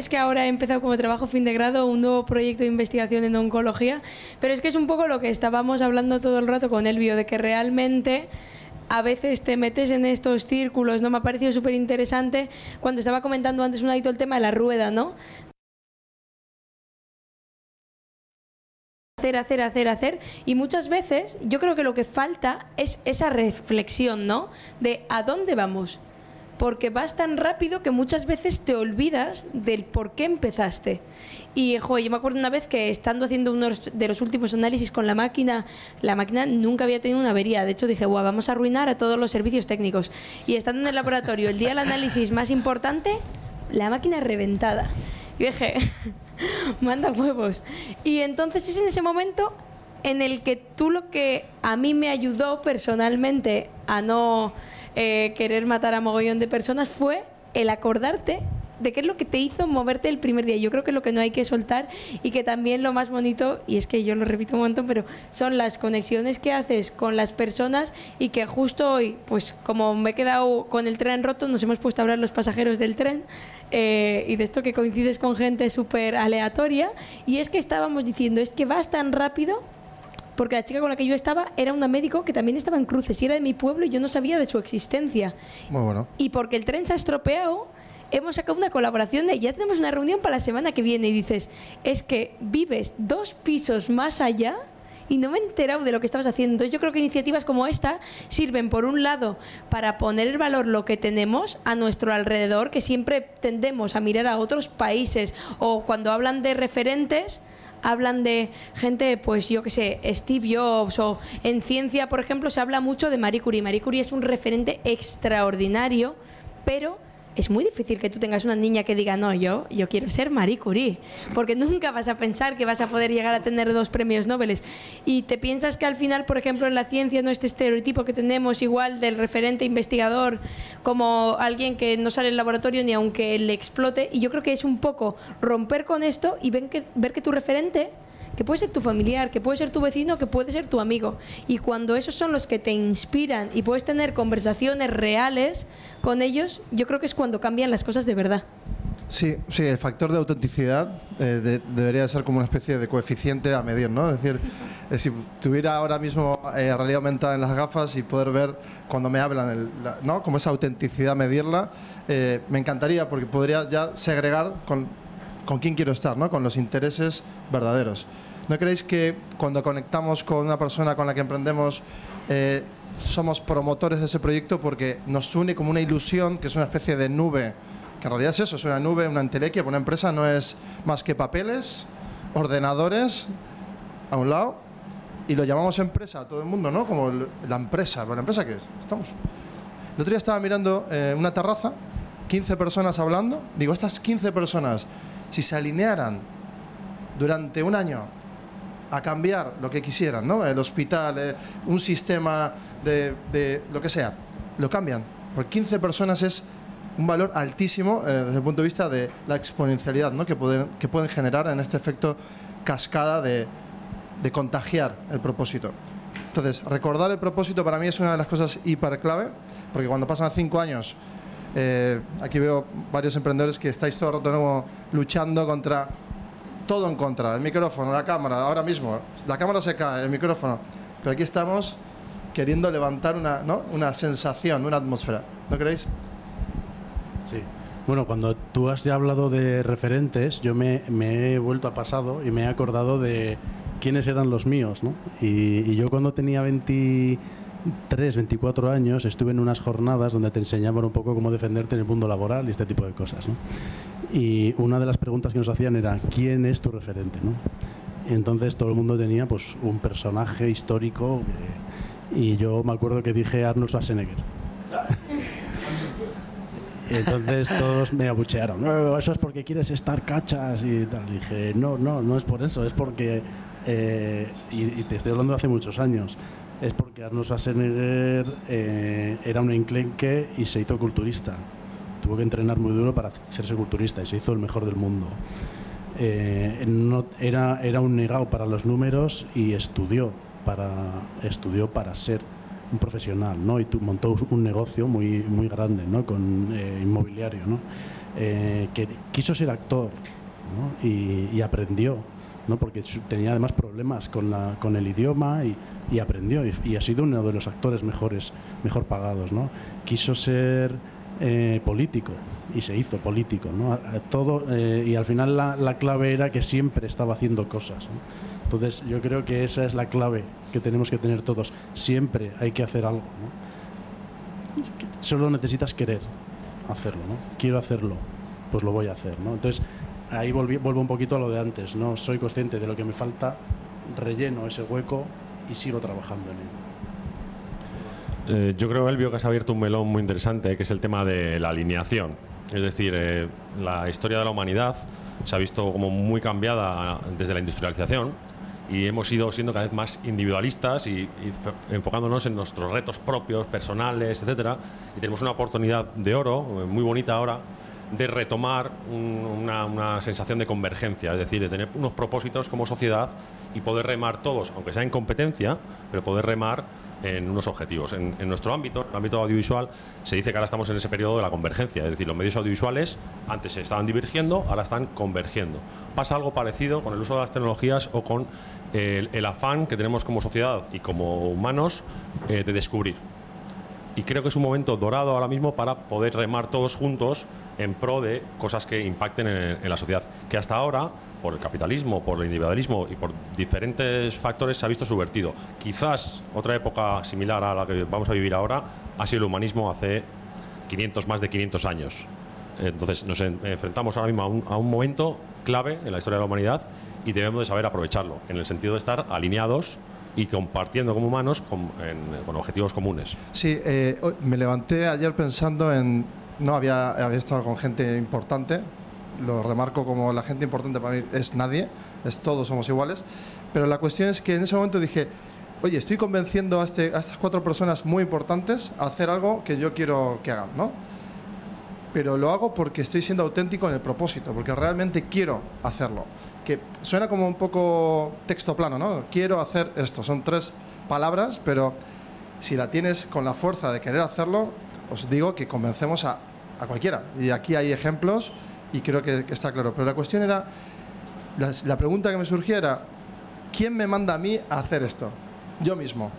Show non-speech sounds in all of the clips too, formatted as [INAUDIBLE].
es que ahora he empezado como trabajo fin de grado un nuevo proyecto de investigación en oncología, pero es que es un poco lo que estábamos hablando todo el rato con Elvio, de que realmente a veces te metes en estos círculos, ¿no? Me ha parecido súper interesante cuando estaba comentando antes un adicto el tema de la rueda, ¿no? hacer, hacer, hacer, hacer. Y muchas veces yo creo que lo que falta es esa reflexión, ¿no? De a dónde vamos. Porque vas tan rápido que muchas veces te olvidas del por qué empezaste. Y, joder, yo me acuerdo una vez que estando haciendo uno de los últimos análisis con la máquina, la máquina nunca había tenido una avería. De hecho, dije, Buah, vamos a arruinar a todos los servicios técnicos. Y estando en el laboratorio, el día del análisis más importante, la máquina reventada. Y dije, [LAUGHS] manda huevos. Y entonces es en ese momento en el que tú lo que a mí me ayudó personalmente a no eh, querer matar a mogollón de personas fue el acordarte de qué es lo que te hizo moverte el primer día. Yo creo que lo que no hay que soltar y que también lo más bonito, y es que yo lo repito un montón, pero son las conexiones que haces con las personas y que justo hoy, pues como me he quedado con el tren roto, nos hemos puesto a hablar los pasajeros del tren eh, y de esto que coincides con gente súper aleatoria y es que estábamos diciendo, es que vas tan rápido porque la chica con la que yo estaba era una médico que también estaba en cruces y era de mi pueblo y yo no sabía de su existencia. Muy bueno. Y porque el tren se ha estropeado, hemos sacado una colaboración de ya tenemos una reunión para la semana que viene y dices, es que vives dos pisos más allá y no me he enterado de lo que estabas haciendo. Entonces yo creo que iniciativas como esta sirven por un lado para poner el valor lo que tenemos a nuestro alrededor, que siempre tendemos a mirar a otros países o cuando hablan de referentes hablan de gente, pues yo que sé, Steve Jobs o en ciencia, por ejemplo, se habla mucho de Marie Curie. Marie Curie es un referente extraordinario, pero es muy difícil que tú tengas una niña que diga, no, yo, yo quiero ser Marie Curie, porque nunca vas a pensar que vas a poder llegar a tener dos premios Nobel. Y te piensas que al final, por ejemplo, en la ciencia no este estereotipo que tenemos igual del referente investigador como alguien que no sale del laboratorio ni aunque le explote. Y yo creo que es un poco romper con esto y ven que, ver que tu referente que puede ser tu familiar, que puede ser tu vecino, que puede ser tu amigo. Y cuando esos son los que te inspiran y puedes tener conversaciones reales con ellos, yo creo que es cuando cambian las cosas de verdad. Sí, sí, el factor de autenticidad eh, debería ser como una especie de coeficiente a medir, ¿no? Es decir, eh, si tuviera ahora mismo eh, realidad aumentada en las gafas y poder ver cuando me hablan, ¿no? Como esa autenticidad, medirla, me encantaría porque podría ya segregar con, con quién quiero estar, ¿no? Con los intereses verdaderos. ¿No creéis que cuando conectamos con una persona con la que emprendemos, eh, somos promotores de ese proyecto porque nos une como una ilusión, que es una especie de nube, que en realidad es eso, es una nube, una entelequia, una empresa no es más que papeles, ordenadores a un lado, y lo llamamos empresa a todo el mundo, ¿no? Como la empresa, ¿la empresa qué es? Estamos. El otro día estaba mirando eh, una terraza, 15 personas hablando, digo, estas 15 personas, si se alinearan durante un año a cambiar lo que quisieran, ¿no? El hospital, eh, un sistema de, lo que sea, lo cambian. Por 15 personas es un valor altísimo eh, desde el punto de vista de la exponencialidad ¿no? que, pueden, que pueden generar en este efecto cascada de, de contagiar el propósito. Entonces, recordar el propósito para mí es una de las cosas hiper clave, porque cuando pasan cinco años, eh, aquí veo varios emprendedores que estáis todo el rato luchando contra todo en contra, el micrófono, la cámara, ahora mismo, la cámara se cae, el micrófono, pero aquí estamos queriendo levantar una, ¿no? una sensación, una atmósfera, ¿no creéis? Sí. Bueno, cuando tú has ya hablado de referentes, yo me, he vuelto a pasado y me he acordado de quiénes eran los míos, ¿no? Y, yo cuando tenía 23, 24 años estuve en unas jornadas donde te enseñaban un poco cómo defenderte en el mundo laboral y este tipo de cosas, ¿no? Y una de las preguntas que nos hacían era ¿quién es tu referente? ¿no? Entonces todo el mundo tenía pues un personaje histórico eh, y yo me acuerdo que dije Arnold Schwarzenegger. [LAUGHS] Entonces todos me abuchearon. eso es porque quieres estar cachas y tal. dije, no, no, no es por eso, es porque, eh, y, te estoy hablando de hace muchos años, es porque Arnold Schwarzenegger eh, era un enclenque y se hizo culturista tuvo que entrenar muy duro para hacerse culturista y se hizo el mejor del mundo. Eh, no, era, era un negado para los números y estudió para, estudió para ser un profesional, ¿no? Y montó un negocio muy, muy grande, ¿no? Con eh, inmobiliario, ¿no? Eh, que quiso ser actor, ¿no? y, aprendió, ¿no? Porque tenía además problemas con, la, con el idioma y, y aprendió y, ha sido uno de los actores mejores, mejor pagados, ¿no? Quiso ser eh, político y se hizo político, ¿no? Todo y al final la, la, clave era que siempre estaba haciendo cosas. Entonces yo creo que esa es la clave que tenemos que tener todos. Siempre hay que hacer algo. Solo necesitas querer hacerlo. ¿no? Quiero hacerlo, pues lo voy a hacer. Entonces ahí vuelvo un poquito a lo de antes. ¿no? Soy consciente de lo que me falta, relleno ese hueco y sigo trabajando en ello. Eh, yo creo, Elvio, que has abierto un melón muy interesante, que es el tema de la alineación. Es decir, eh, la historia de la humanidad se ha visto como muy cambiada desde la industrialización y hemos ido siendo cada vez más individualistas y, enfocándonos en nuestros retos propios, personales, etcétera. Y tenemos una oportunidad de oro, eh, muy bonita ahora, de retomar una, una, sensación de convergencia, es decir, de tener unos propósitos como sociedad y poder remar todos, aunque sea en competencia, pero poder remar en unos objetivos. En, nuestro ámbito, el ámbito audiovisual, se dice que ahora estamos en ese periodo de la convergencia, es decir, los medios audiovisuales antes se estaban divergiendo, ahora están convergiendo. Pasa algo parecido con el uso de las tecnologías o con el, afán que tenemos como sociedad y como humanos eh, de descubrir. Y creo que es un momento dorado ahora mismo para poder remar todos juntos en pro de cosas que impacten en, la sociedad, que hasta ahora, por el capitalismo, por el individualismo y por diferentes factores, se ha visto subvertido. Quizás otra época similar a la que vamos a vivir ahora ha sido el humanismo hace 500, más de 500 años. Entonces nos enfrentamos ahora mismo a un, momento clave en la historia de la humanidad y debemos de saber aprovecharlo, en el sentido de estar alineados y compartiendo como humanos con, objetivos comunes. Sí, eh, me levanté ayer pensando en no había, había estado con gente importante, lo remarco como la gente importante para mí es nadie, es todos somos iguales, pero la cuestión es que en ese momento dije, oye, estoy convenciendo a, este, a estas cuatro personas muy importantes a hacer algo que yo quiero que hagan, ¿no? Pero lo hago porque estoy siendo auténtico en el propósito, porque realmente quiero hacerlo. Que suena como un poco texto plano, ¿no? Quiero hacer esto. Son tres palabras, pero si la tienes con la fuerza de querer hacerlo, os digo que convencemos a a cualquiera. Y aquí hay ejemplos y creo que, está claro. Pero la cuestión era, la, pregunta que me surgía era, ¿quién me manda a mí a hacer esto? Yo mismo.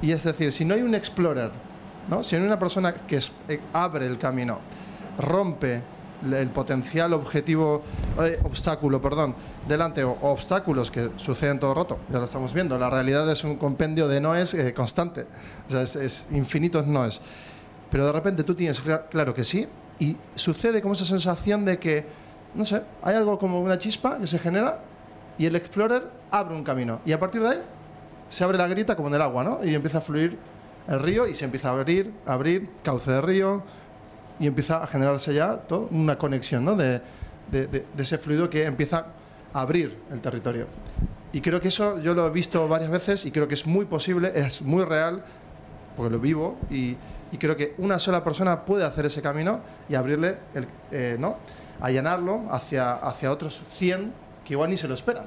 Y es decir, si no hay un explorer, ¿no? si no hay una persona que eh, abre el camino, rompe el potencial objetivo, eh, obstáculo, perdón, delante, obstáculos que suceden todo el rato, ya lo estamos viendo. La realidad es un compendio de noes eh, constante, o sea, es, es infinitos noes pero de repente tú tienes claro que sí y sucede como esa sensación de que, no sé, hay algo como una chispa que se genera y el explorer abre un camino y a partir de ahí se abre la grieta como en el agua, ¿no? Y empieza a fluir el río y se empieza a abrir, abrir, cauce de río y empieza a generarse ya todo, una conexión, ¿no? De, de, de, de ese fluido que empieza a abrir el territorio. Y creo que eso yo lo he visto varias veces y creo que es muy posible, es muy real, porque lo vivo y, y creo que una sola persona puede hacer ese camino y abrirle, el, eh, ¿no? allanarlo hacia, hacia otros 100 que igual ni se lo esperan.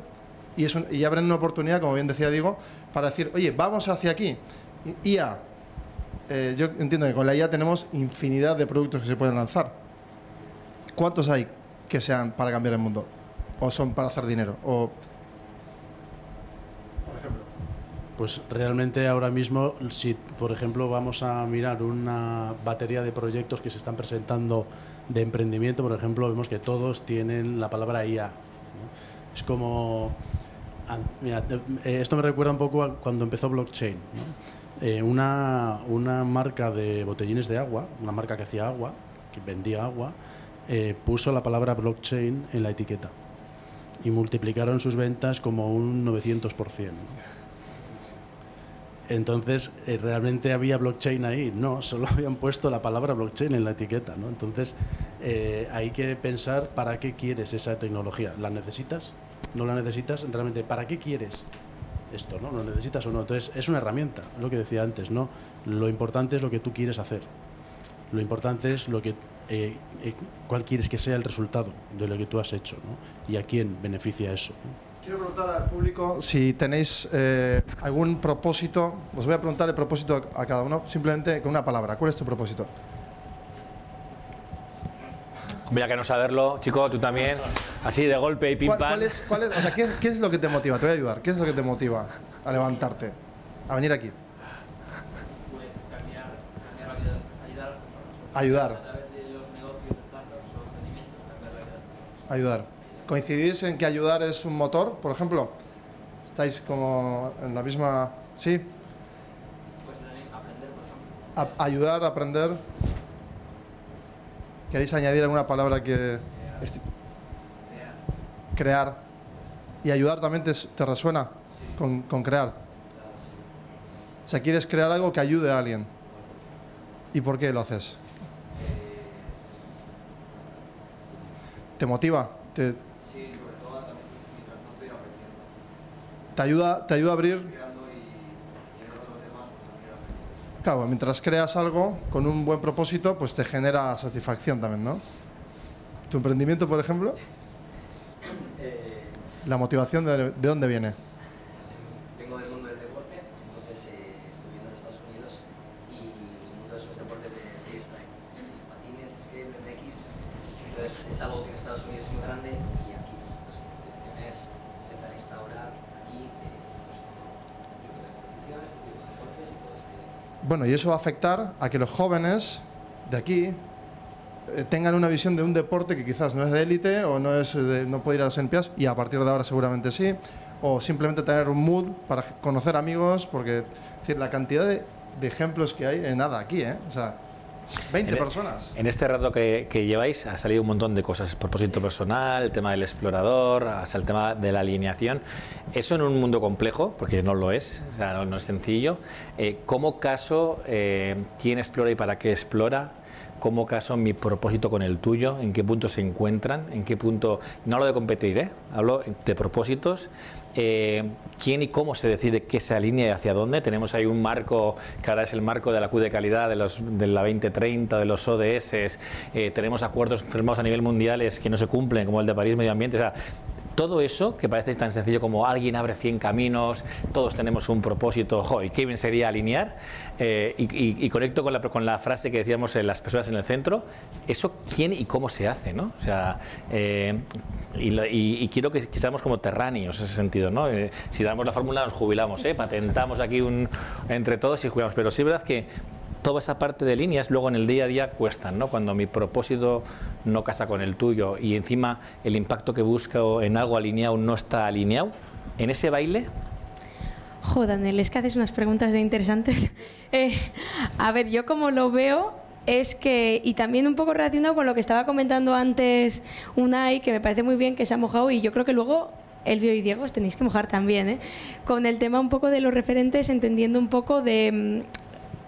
Y, es y abren una oportunidad, como bien decía Diego, para decir, oye, vamos hacia aquí. IA. Eh, yo entiendo que con la IA tenemos infinidad de productos que se pueden lanzar. ¿Cuántos hay que sean para cambiar el mundo? ¿O son para hacer dinero? ¿O Pues realmente ahora mismo, si por ejemplo vamos a mirar una batería de proyectos que se están presentando de emprendimiento, por ejemplo, vemos que todos tienen la palabra IA. Es como... Mira, eh, esto me recuerda un poco a cuando empezó blockchain. Eh, una, una marca de botellines de agua, una marca que hacía agua, que vendía agua, eh, puso la palabra blockchain en la etiqueta y multiplicaron sus ventas como un 900%. Entonces, eh, ¿realmente había blockchain ahí? No, [LAUGHS] solo habían puesto la palabra blockchain en la etiqueta. ¿no? Entonces, eh, hay que pensar para qué quieres esa tecnología. ¿La necesitas? ¿No la necesitas? Realmente, ¿para qué quieres esto? ¿no? ¿Lo necesitas o no? Entonces, es una herramienta, lo que decía antes. ¿no? Lo importante es lo que tú quieres hacer. Lo importante es lo que, eh, cuál quieres que sea el resultado de lo que tú has hecho ¿no? y a quién beneficia eso. Quiero preguntar al público si tenéis eh, algún propósito. Os voy a preguntar el propósito a cada uno, simplemente con una palabra. ¿Cuál es tu propósito? Voy a que no saberlo, chico, tú también. Así de golpe y pim ¿Cuál, pam. cuál es, cuál es- o sea, ¿qué, qué es lo que te motiva? Te voy a ayudar. ¿Qué es lo que te motiva a levantarte? A venir aquí. Ayudar. Ayudar. ¿Coincidís en que ayudar es un motor, por ejemplo? ¿Estáis como en la misma... Sí? A- ayudar, aprender. ¿Queréis añadir alguna palabra que... Crear. ¿Y ayudar también te, te resuena con, con crear? O sea, quieres crear algo que ayude a alguien. ¿Y por qué lo haces? ¿Te motiva? ¿Te, ¿Te ayuda, ¿Te ayuda a abrir? Claro, mientras creas algo con un buen propósito, pues te genera satisfacción también, ¿no? ¿Tu emprendimiento, por ejemplo? ¿La motivación de, de dónde viene? Vengo del mundo del deporte, entonces eh, estoy viviendo en Estados Unidos y el mundo de esos deportes de freestyle, es decir, patines, skate, BMX, entonces es algo que en Estados Unidos es muy grande y aquí pues, mi motivación es intentar instaurar aquí eh, pues, todo tipo de competiciones, este tipo de deportes y todo este Bueno, y eso va a afectar a que los jóvenes de aquí eh, tengan una visión de un deporte que quizás no es de élite o no, es de- no puede ir a las Olimpiadas y a partir de ahora seguramente sí, o simplemente tener un mood para conocer amigos, porque decir, la cantidad de, ejemplos que hay en nada aquí, ¿eh? O sea, 20 En- personas. En este rato que, que lleváis ha salido un montón de cosas, propósito personal, el tema del explorador, hasta el tema de la alineación. Eso en un mundo complejo, porque no lo es, o sea, no, no es sencillo. Eh, ¿Cómo caso eh, quién explora y para qué explora? ¿Cómo caso mi propósito con el tuyo? ¿En qué punto se encuentran? ¿En qué punto? No hablo de competir, ¿eh? hablo de propósitos. Eh, ¿Quién y cómo se decide qué se alinea y hacia dónde? Tenemos ahí un marco que ahora es el marco de la Q de calidad de, los, de la 2030, de los ODS. eh, tenemos acuerdos firmados a nivel mundiales que no se cumplen, como el de París Medio Ambiente. Todo eso que parece tan sencillo como alguien abre 100 caminos, todos tenemos un propósito, jo, y qué bien sería alinear, eh, y, conecto con la, con la frase que decíamos en las personas en el centro, eso quién y cómo se hace, ¿no? O sea, eh, y, quiero que, que seamos como terráneos en ese sentido, ¿no? Eh, si damos la fórmula nos jubilamos, ¿eh? Patentamos aquí un, entre todos y jubilamos, pero sí es verdad que toda esa parte de líneas luego en el día a día cuestan, ¿no? Cuando mi propósito no casa con el tuyo y encima el impacto que busco en algo alineado no está alineado, en ese baile Jo, Daniel, es que haces unas preguntas de interesantes. [LAUGHS] Eh, a ver, yo como lo veo es que, y también un poco relacionado con lo que estaba comentando antes Unai, que me parece muy bien que se ha mojado y yo creo que luego Elvio y Diego os tenéis que mojar también, ¿eh? con el tema un poco de los referentes, entendiendo un poco de...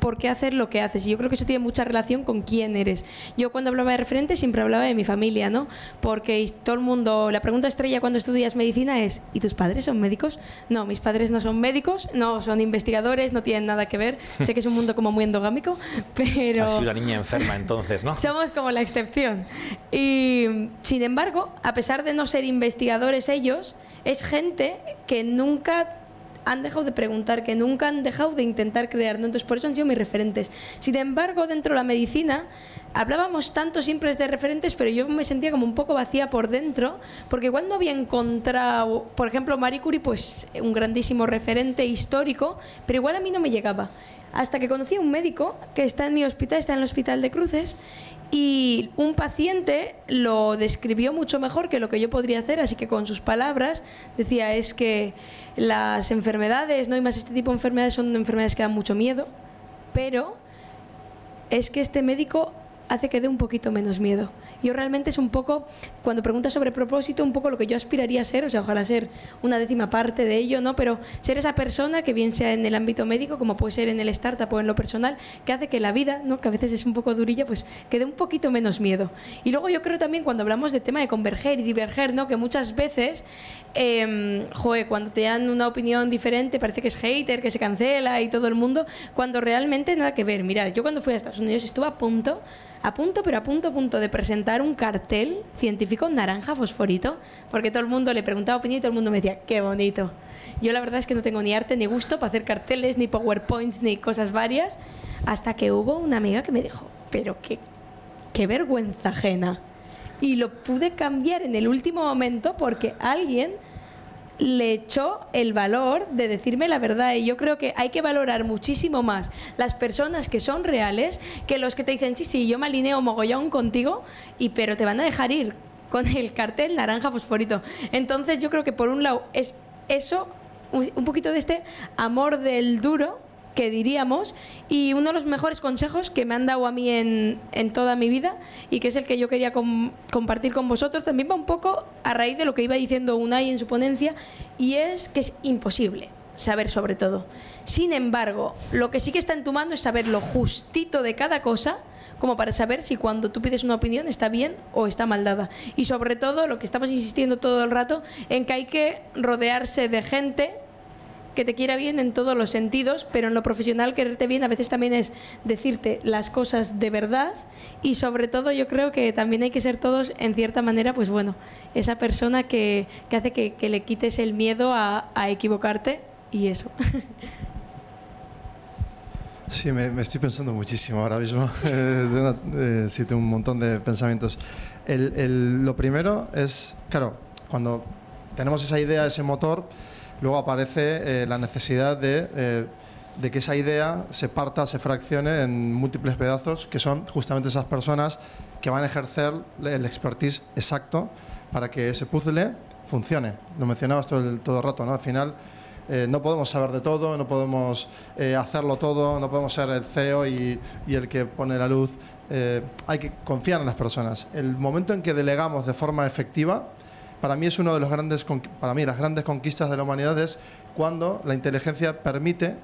por qué hacer lo que haces. Y yo creo que eso tiene mucha relación con quién eres. Yo cuando hablaba de referentes siempre hablaba de mi familia, ¿no? Porque todo el mundo, la pregunta estrella cuando estudias medicina es, ¿y tus padres son médicos? No, mis padres no son médicos, no son investigadores, no tienen nada que ver. [LAUGHS] sé que es un mundo como muy endogámico, [LAUGHS] pero... ha sido una niña enferma entonces, ¿no? [LAUGHS] Somos como la excepción. Y sin embargo, a pesar de no ser investigadores ellos, es gente que nunca han dejado de preguntar, que nunca han dejado de intentar crear. ¿no? Entonces, por eso han sido mis referentes. Sin embargo, dentro de la medicina, hablábamos tanto siempre de referentes, pero yo me sentía como un poco vacía por dentro, porque no había encontrado, por ejemplo, Marie Curie, pues un grandísimo referente histórico, pero igual a mí no me llegaba. Hasta que conocí a un médico que está en mi hospital, está en el Hospital de Cruces, y un paciente lo describió mucho mejor que lo que yo podría hacer, así que con sus palabras decía es que las enfermedades, no y más este tipo de enfermedades son enfermedades que dan mucho miedo, pero es que este médico hace que dé un poquito menos miedo. Yo realmente es un poco, cuando preguntas sobre propósito, un poco lo que yo aspiraría a ser, o sea, ojalá ser una décima parte de ello, ¿no? Pero ser esa persona que bien sea en el ámbito médico, como puede ser en el startup o en lo personal, que hace que la vida, ¿no? Que a veces es un poco durilla, pues que dé un poquito menos miedo. Y luego yo creo también cuando hablamos de tema de converger y diverger, ¿no? Que muchas veces, eh, cuando te dan una opinión diferente parece que es hater, que se cancela y todo el mundo, cuando realmente nada que ver. Mira, yo cuando fui a Estados Unidos estuve a punto a punto, pero a punto, a punto de presentar un cartel científico naranja fosforito, porque todo el mundo le preguntaba opinión y todo el mundo me decía, qué bonito. Yo la verdad es que no tengo ni arte ni gusto para hacer carteles, ni PowerPoints, ni cosas varias, hasta que hubo una amiga que me dijo, pero qué, qué vergüenza ajena. Y lo pude cambiar en el último momento porque alguien le echó el valor de decirme la verdad y yo creo que hay que valorar muchísimo más las personas que son reales que los que te dicen sí, sí, yo me alineo mogollón contigo y pero te van a dejar ir con el cartel naranja fosforito. Entonces yo creo que por un lado es eso, un poquito de este amor del duro que diríamos y uno de los mejores consejos que me han dado a mí en, en toda mi vida y que es el que yo quería com- compartir con vosotros también va un poco a raíz de lo que iba diciendo Unai en su ponencia y es que es imposible saber sobre todo. Sin embargo, lo que sí que está en tu mano es saber lo justito de cada cosa como para saber si cuando tú pides una opinión está bien o está mal dada. Y sobre todo, lo que estamos insistiendo todo el rato, en que hay que rodearse de gente que te quiera bien en todos los sentidos, pero en lo profesional quererte bien a veces también es decirte las cosas de verdad y sobre todo yo creo que también hay que ser todos en cierta manera, pues bueno, esa persona que, que hace que, que le quites el miedo a, a equivocarte y eso. [LAUGHS] Sí, me, me estoy pensando muchísimo ahora mismo. [LAUGHS] Eh, una- eh, sí, tengo un montón de pensamientos. El- el- lo primero es, claro, cuando tenemos esa idea, ese motor, luego aparece eh, la necesidad de, eh, de que esa idea se parta, se fraccione en múltiples pedazos, que son justamente esas personas que van a ejercer el expertise exacto para que ese puzzle funcione. Lo mencionabas todo el, rato, ¿no? Al final eh, no podemos saber de todo, no podemos hacerlo todo, no podemos ser el CEO y, y el que pone la luz. Hay que confiar en las personas. El momento en que delegamos de forma efectiva, para mí es uno de los grandes, para mí las grandes conquistas de la humanidad es cuando la inteligencia permite,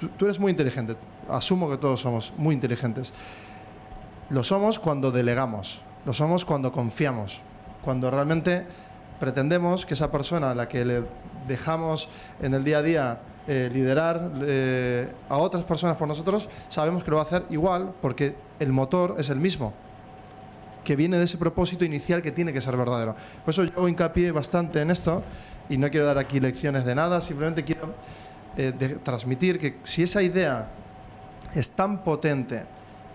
tú, tú eres muy inteligente, asumo que todos somos muy inteligentes, lo somos cuando delegamos, lo somos cuando confiamos, cuando realmente pretendemos que esa persona a la que le dejamos en el día a día eh, liderar eh, a otras personas por nosotros, sabemos que lo va a hacer igual porque el motor es el mismo, que viene de ese propósito inicial que tiene que ser verdadero. Por eso yo hago hincapié bastante en esto y no quiero dar aquí lecciones de nada, simplemente quiero eh, de- transmitir que si esa idea es tan potente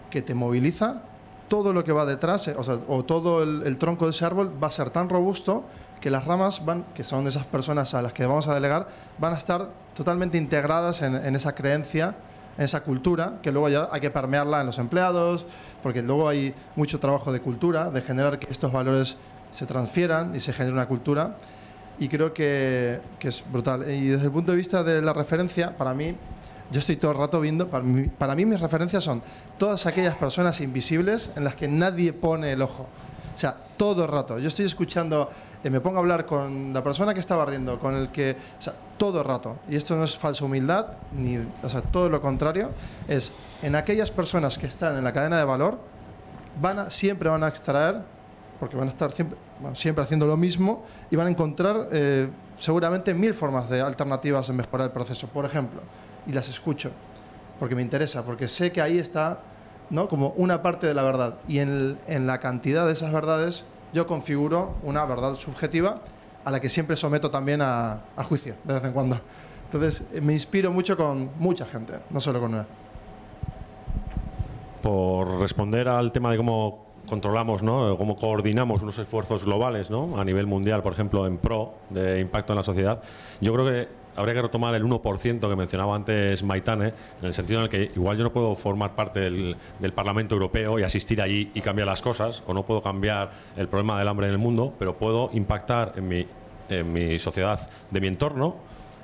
que te moviliza, todo lo que va detrás, eh, o, sea, o todo el, tronco de ese árbol va a ser tan robusto que las ramas van, que son esas personas a las que vamos a delegar, van a estar totalmente integradas en, esa creencia, en esa cultura, que luego ya hay que permearla en los empleados, porque luego hay mucho trabajo de cultura, de generar que estos valores se transfieran y se genere una cultura. Y creo que, que es brutal. Y desde el punto de vista de la referencia, para mí, yo estoy todo el rato viendo, para mí, para mí mis referencias son todas aquellas personas invisibles en las que nadie pone el ojo. O sea, todo el rato. Yo estoy escuchando, me pongo a hablar con la persona que está barriendo, con el que... O sea, todo el rato. Y esto no es falsa humildad, ni, o sea, todo lo contrario. Es en aquellas personas que están en la cadena de valor, van a, siempre van a extraer, porque van a estar siempre, haciendo lo mismo, y van a encontrar eh, seguramente mil formas de alternativas de mejorar el proceso, por ejemplo. Y las escucho, porque me interesa, porque sé que ahí está ¿no? como una parte de la verdad. Y en, en la cantidad de esas verdades yo configuro una verdad subjetiva a la que siempre someto también a, juicio, de vez en cuando. Entonces, eh, me inspiro mucho con mucha gente, no solo con una. por responder al tema de cómo controlamos, ¿no? cómo coordinamos unos esfuerzos globales ¿no? a nivel mundial, por ejemplo, en pro de impacto en la sociedad, yo creo que habría que retomar el 1% que mencionaba antes Maitane, en el sentido en el que igual yo no puedo formar parte del, Parlamento Europeo y asistir allí y cambiar las cosas, o no puedo cambiar el problema del hambre en el mundo, pero puedo impactar en mi, sociedad de mi entorno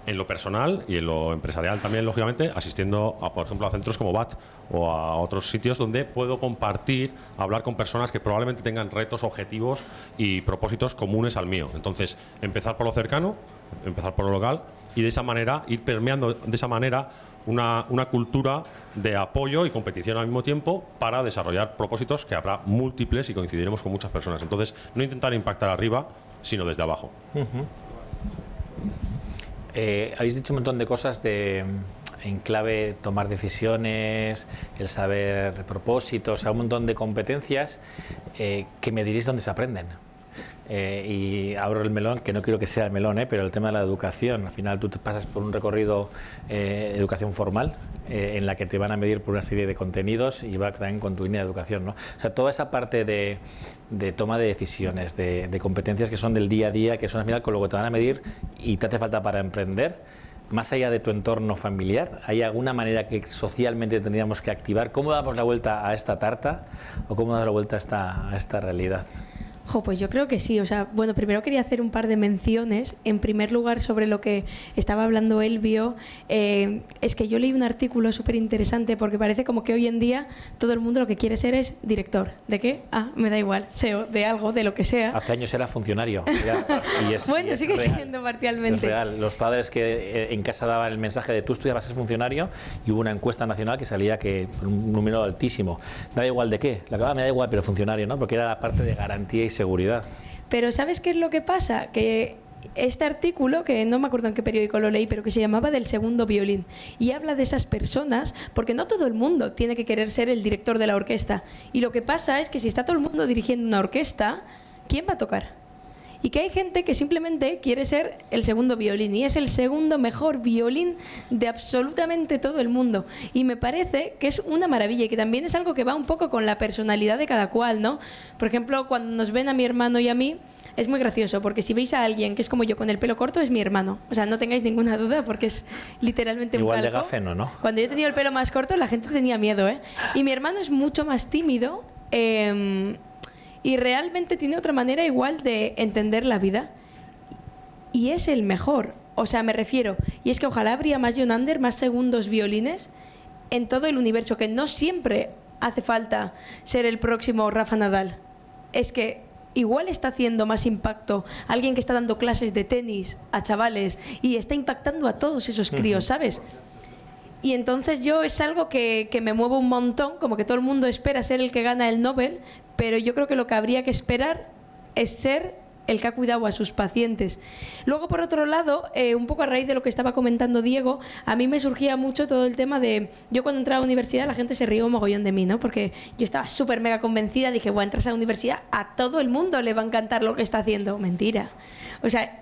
en lo personal y en lo empresarial también, lógicamente, asistiendo, por ejemplo, a centros como BAT o a otros sitios donde puedo compartir, hablar con personas que probablemente tengan retos, objetivos y propósitos comunes al mío. Entonces, empezar por lo cercano, empezar por lo local y de esa manera ir permeando de esa manera una, una cultura de apoyo y competición al mismo tiempo para desarrollar propósitos que habrá múltiples y coincidiremos con muchas personas. Entonces, no intentar impactar arriba, sino desde abajo. Eh, habéis dicho un montón de cosas de en clave tomar decisiones, el saber propósitos, o un montón de competencias eh, que me diréis dónde se aprenden. Eh, y abro el melón, que no quiero que sea el melón, eh, pero el tema de la educación. Al final tú te pasas por un recorrido de educación formal, en la que te van a medir por una serie de contenidos y va también con tu línea de educación. ¿no? O sea, toda esa parte de, toma de decisiones, de, competencias que son del día a día, que son al final con lo que te van a medir y te hace falta para emprender más allá de tu entorno familiar, ¿hay alguna manera que socialmente tendríamos que activar? ¿Cómo damos la vuelta a esta tarta o cómo damos la vuelta a esta realidad? Pues yo creo que sí. O sea, bueno, primero quería hacer un par de menciones. En primer lugar, sobre lo que estaba hablando Elvio, eh, es que yo leí un artículo súper interesante porque parece como que hoy en día todo el mundo lo que quiere ser es director. ¿De qué? Ah, me da igual. CEO, de algo, de lo que sea. Hace años era funcionario. [LAUGHS] bueno, sigue siendo parcialmente. Es real. Los padres que eh, en casa daban el mensaje de tú estudias a ser funcionario y hubo una encuesta nacional que salía que un número altísimo. Me da igual de qué. La acaba me da igual, pero funcionario, ¿no? Porque era la parte de garantía y seguridad. Pero ¿sabes qué es lo que pasa? Que este artículo, que no me acuerdo en qué periódico lo leí, pero que se llamaba del segundo violín, y habla de esas personas, porque no todo el mundo tiene que querer ser el director de la orquesta. Y lo que pasa es que si está todo el mundo dirigiendo una orquesta, ¿quién va a tocar? Y que hay gente que simplemente quiere ser el segundo violín y es el segundo mejor violín de absolutamente todo el mundo. Y me parece que es una maravilla y que también es algo que va un poco con la personalidad de cada cual, ¿no? Por ejemplo, cuando nos ven a mi hermano y a mí, es muy gracioso porque si veis a alguien que es como yo con el pelo corto es mi hermano. O sea, no tengáis ninguna duda porque es literalmente Igual un de gafeno, ¿no? Cuando yo tenía el pelo más corto la gente tenía miedo, ¿eh? Y mi hermano es mucho más tímido. Eh, y realmente tiene otra manera igual de entender la vida. Y es el mejor. O sea, me refiero. Y es que ojalá habría más John Under, más segundos violines en todo el universo, que no siempre hace falta ser el próximo Rafa Nadal. Es que igual está haciendo más impacto alguien que está dando clases de tenis a chavales y está impactando a todos esos críos, ¿sabes? Y entonces yo es algo que, que, me mueve un montón, como que todo el mundo espera ser el que gana el Nobel, pero yo creo que lo que habría que esperar es ser el que ha cuidado a sus pacientes. Luego, por otro lado, eh, un poco a raíz de lo que estaba comentando Diego, a mí me surgía mucho todo el tema de, yo cuando entraba a la universidad la gente se ríe un mogollón de mí, ¿no? Porque yo estaba súper mega convencida, dije, bueno, entras a la universidad, a todo el mundo le va a encantar lo que está haciendo. Mentira. O sea,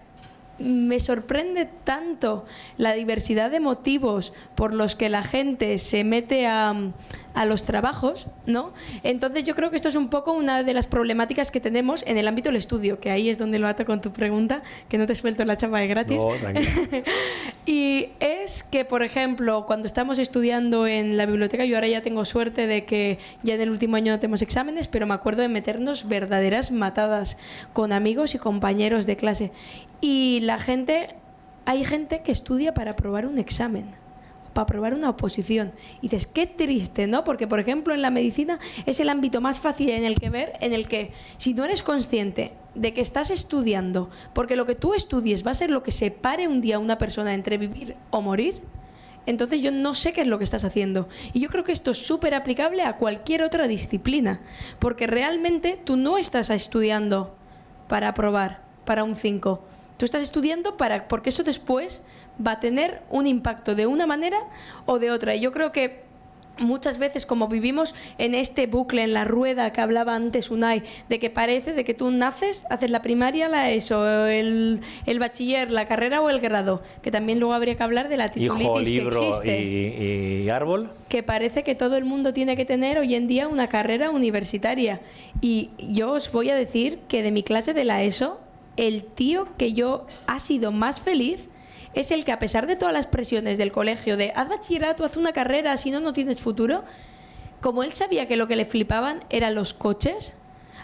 me sorprende tanto la diversidad de motivos por los que la gente se mete a, a los trabajos, ¿no? Entonces yo creo que esto es un poco una de las problemáticas que tenemos en el ámbito del estudio, que ahí es donde lo ato con tu pregunta, que no te suelto la chapa de gratis. [LAUGHS] y es que, por ejemplo, cuando estamos estudiando en la biblioteca, yo ahora ya tengo suerte de que ya en el último año no tenemos exámenes, pero me acuerdo de meternos verdaderas matadas con amigos y compañeros de clase. Y la gente, hay gente que estudia para aprobar un examen para aprobar una oposición. Y dices, qué triste, ¿no? Porque, por ejemplo, en la medicina es el ámbito más fácil en el que ver, en el que si no eres consciente de que estás estudiando, porque lo que tú estudies va a ser lo que separe un día a una persona entre vivir o morir, entonces yo no sé qué es lo que estás haciendo. Y yo creo que esto es súper aplicable a cualquier otra disciplina, porque realmente tú no estás estudiando para aprobar, para un 5. Tú estás estudiando para, porque eso después va a tener un impacto de una manera o de otra. Y yo creo que muchas veces como vivimos en este bucle, en la rueda que hablaba antes Unai, de que parece de que tú naces, haces la primaria, la ESO, el, el bachiller, la carrera o el grado, que también luego habría que hablar de la titulitis que existe. Y, y, árbol. Que parece que todo el mundo tiene que tener hoy en día una carrera universitaria. Y yo os voy a decir que de mi clase de la ESO, el tío que yo ha sido más feliz es el que a pesar de todas las presiones del colegio de haz bachillerato, haz una carrera, si no, no tienes futuro, como él sabía que lo que le flipaban eran los coches,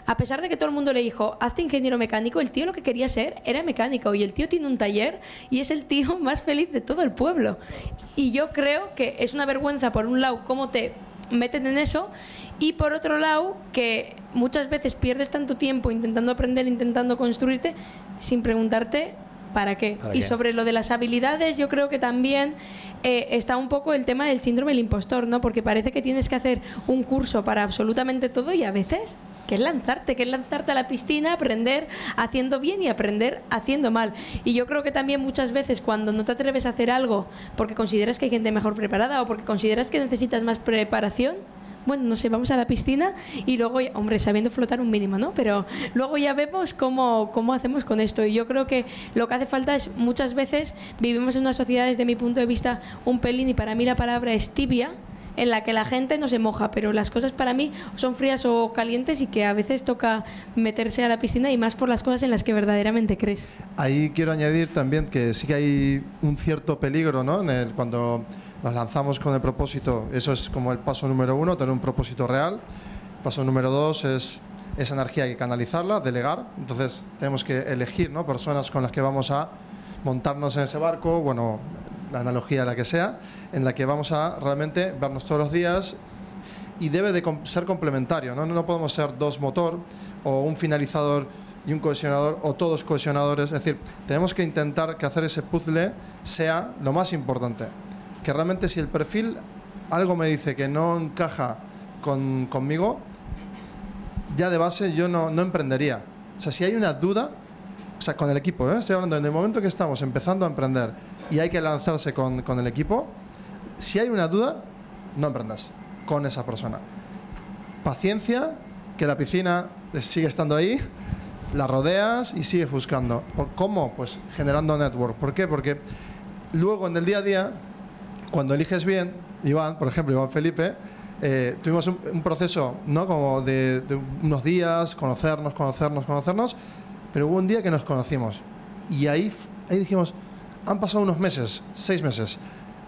a pesar de que todo el mundo le dijo, hazte ingeniero mecánico, el tío lo que quería ser era mecánico y el tío tiene un taller y es el tío [LAUGHS] más feliz de todo el pueblo. Y yo creo que es una vergüenza, por un lado, cómo te meten en eso y por otro lado, que muchas veces pierdes tanto tiempo intentando aprender, intentando construirte, sin preguntarte ¿Para qué? y sobre lo de las habilidades, yo creo que también eh, está un poco el tema del síndrome del impostor, ¿no? Porque parece que tienes que hacer un curso para absolutamente todo y a veces que es lanzarte, que es lanzarte a la piscina, aprender haciendo bien y aprender haciendo mal. Y yo creo que también muchas veces cuando no te atreves a hacer algo porque consideras que hay gente mejor preparada o porque consideras que necesitas más preparación, bueno, no sé, vamos a la piscina y luego, hombre, sabiendo flotar un mínimo, ¿no? Pero luego ya vemos cómo, cómo hacemos con esto. Y yo creo que lo que hace falta es, muchas veces vivimos en una sociedad, desde mi punto de vista, un pelín, y para mí la palabra es tibia, en la que la gente no se moja, pero las cosas para mí son frías o calientes y que a veces toca meterse a la piscina y más por las cosas en las que verdaderamente crees. Ahí quiero añadir también que sí que hay un cierto peligro ¿no? cuando nos lanzamos con el propósito. Eso es como el paso número uno, tener un propósito real. Paso número dos es esa energía hay que canalizarla, delegar. Entonces tenemos que elegir ¿no? personas con las que vamos a montarnos en ese barco, bueno, la analogía la que sea, en la que vamos a realmente vernos todos los días y debe de ser complementario, ¿no? No podemos ser dos motor o un finalizador y un cohesionador o todos cohesionadores. Es decir, tenemos que intentar que hacer ese puzzle sea lo más importante. Que realmente si el perfil algo me dice que no encaja con, conmigo, ya de base yo no, no emprendería. O sea, si hay una duda, o sea, con el equipo, ¿eh? estoy hablando en el momento que estamos empezando a emprender y hay que lanzarse con, con el equipo, si hay una duda, no emprendas con esa persona. Paciencia, que la piscina sigue estando ahí, la rodeas y sigues buscando. ¿Por ¿Cómo? Pues generando network. ¿Por qué? Porque luego en el día a día, cuando eliges bien, Iván, por ejemplo, Iván Felipe, eh, tuvimos un, un proceso, ¿no? Como de, de unos días, conocernos, conocernos, conocernos, pero hubo un día que nos conocimos y ahí, ahí dijimos, han pasado unos meses, seis meses,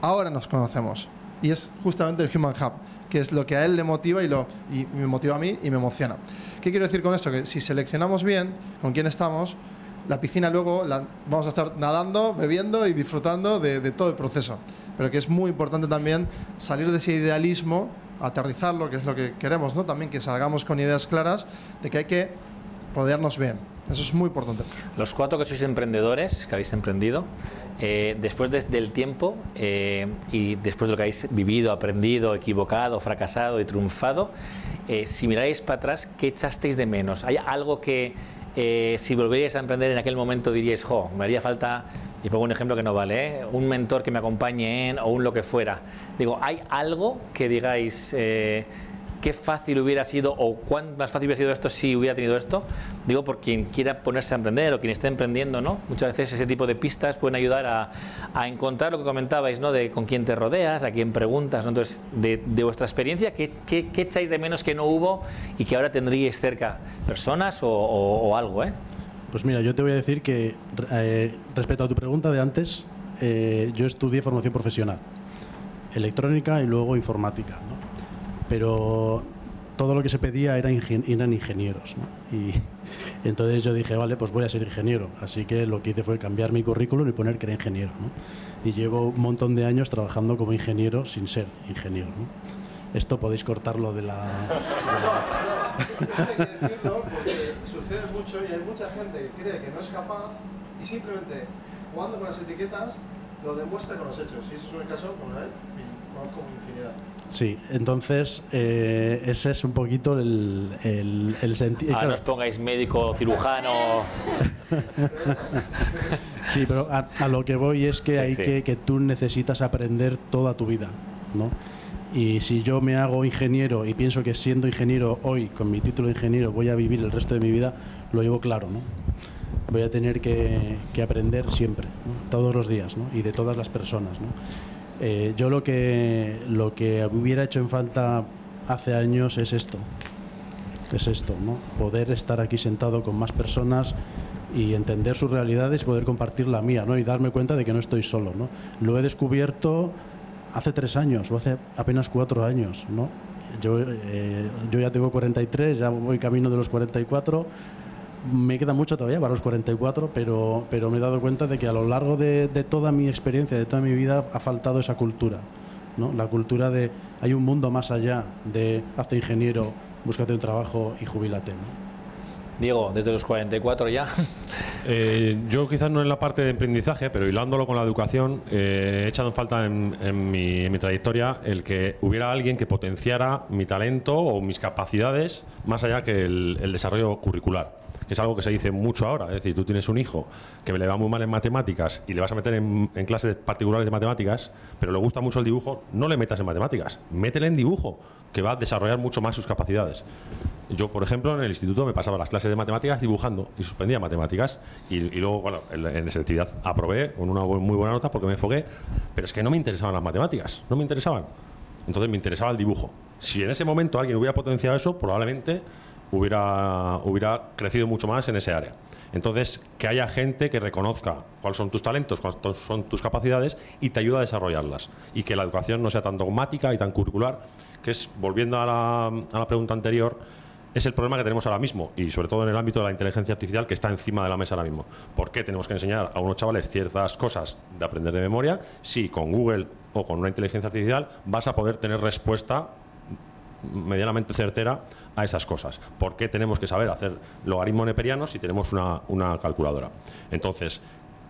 ahora nos conocemos. Y es justamente el Human Hub, que es lo que a él le motiva y, lo, y me motiva a mí y me emociona. ¿Qué quiero decir con esto? Que si seleccionamos bien con quién estamos, la piscina luego vamos a estar nadando, bebiendo y disfrutando de, de todo el proceso. Pero que es muy importante también salir de ese idealismo, aterrizarlo, que es lo que queremos, ¿no? También que salgamos con ideas claras de que hay que rodearnos bien. Eso es muy importante. Los cuatro que sois emprendedores, que habéis emprendido, eh, después de- del tiempo eh, y después de lo que habéis vivido, aprendido, equivocado, fracasado y triunfado, eh, si miráis para atrás, ¿qué echasteis de menos? ¿Hay algo que eh, si volvierais a emprender en aquel momento diríais, jo, me haría falta, y pongo un ejemplo que no vale, ¿eh? un mentor que me acompañe en o un lo que fuera? Digo, ¿hay algo que digáis... eh, qué fácil hubiera sido o cuán más fácil hubiera sido esto si hubiera tenido esto. Digo, por quien quiera ponerse a emprender o quien esté emprendiendo, ¿no? Muchas veces ese tipo de pistas pueden ayudar a, a encontrar lo que comentabais, ¿no? De con quién te rodeas, a quién preguntas, ¿no? Entonces, de, de vuestra experiencia, ¿qué, qué, qué echáis de menos que no hubo y que ahora tendríais cerca? ¿Personas o, o- o algo, eh? Pues mira, yo te voy a decir que eh, respecto a tu pregunta de antes, eh, yo estudié formación profesional, electrónica y luego informática, ¿no? Pero todo lo que se pedía era ingen- eran ingenieros, ¿no? Y [LAUGHS] entonces yo dije, vale, pues voy a ser ingeniero. Así que lo que hice fue cambiar mi currículum y poner que era ingeniero, ¿no? Y llevo un montón de años trabajando como ingeniero sin ser ingeniero, ¿no? Esto podéis cortarlo de la... Hay [LAUGHS] que decirlo porque sucede mucho y hay mucha gente que cree que no es capaz y simplemente jugando con las etiquetas lo demuestra con los hechos. Y eso es el caso con él y conozco infinidad. Sí, entonces eh, ese es un poquito el, el, el sentido... Ahora no os pongáis médico, cirujano. [LAUGHS] Sí, pero a, a lo que voy es que Sí, hay sí. Que, que tú necesitas aprender toda tu vida, ¿no? Y si yo me hago ingeniero y pienso que siendo ingeniero hoy, con mi título de ingeniero, voy a vivir el resto de mi vida, lo llevo claro, ¿no? Voy a tener que, que aprender siempre, ¿no? todos los días, ¿no? Y de todas las personas, ¿no? Eh, yo lo que, lo que hubiera hecho en falta hace años es esto, es esto, ¿no? Poder estar aquí sentado con más personas y entender sus realidades y poder compartir la mía, ¿no? Y darme cuenta de que no estoy solo, ¿no? Lo he descubierto hace tres años o hace apenas cuatro años, ¿no? Yo, eh, yo ya tengo 43, ya voy camino de los 44. Me queda mucho todavía para los 44, pero, pero me he dado cuenta de que a lo largo de, de toda mi experiencia, de toda mi vida, ha faltado esa cultura. ¿no? La cultura de hay un mundo más allá de hazte ingeniero, búscate un trabajo y jubílate. ¿no? Diego, desde los 44 ya. [LAUGHS] Eh, yo quizás no en la parte de emprendizaje, pero hilándolo con la educación, eh, he echado en falta en, en mi, en mi trayectoria el que hubiera alguien que potenciara mi talento o mis capacidades más allá que el, el desarrollo curricular que es algo que se dice mucho ahora. Es decir, tú tienes un hijo que le va muy mal en matemáticas y le vas a meter en, clases particulares de matemáticas, pero le gusta mucho el dibujo, no le metas en matemáticas, métele en dibujo, que va a desarrollar mucho más sus capacidades. Yo, por ejemplo, en el instituto me pasaba las clases de matemáticas dibujando y suspendía matemáticas. Y, luego, bueno, en, en selectividad aprobé con una muy buena nota porque me enfoqué, pero es que no me interesaban las matemáticas, no me interesaban. Entonces me interesaba el dibujo. Si en ese momento alguien hubiera potenciado eso, probablemente hubiera, hubiera crecido mucho más en ese área. Entonces, que haya gente que reconozca cuáles son tus talentos, cuáles son tus capacidades y te ayuda a desarrollarlas. Y que la educación no sea tan dogmática y tan curricular, que es, volviendo a la, a la pregunta anterior, es el problema que tenemos ahora mismo y sobre todo en el ámbito de la inteligencia artificial que está encima de la mesa ahora mismo. ¿Por qué tenemos que enseñar a unos chavales ciertas cosas de aprender de memoria si con Google o con una inteligencia artificial vas a poder tener respuesta medianamente certera a esas cosas. ¿Por qué tenemos que saber hacer logaritmos neperianos si tenemos una, una calculadora? Entonces,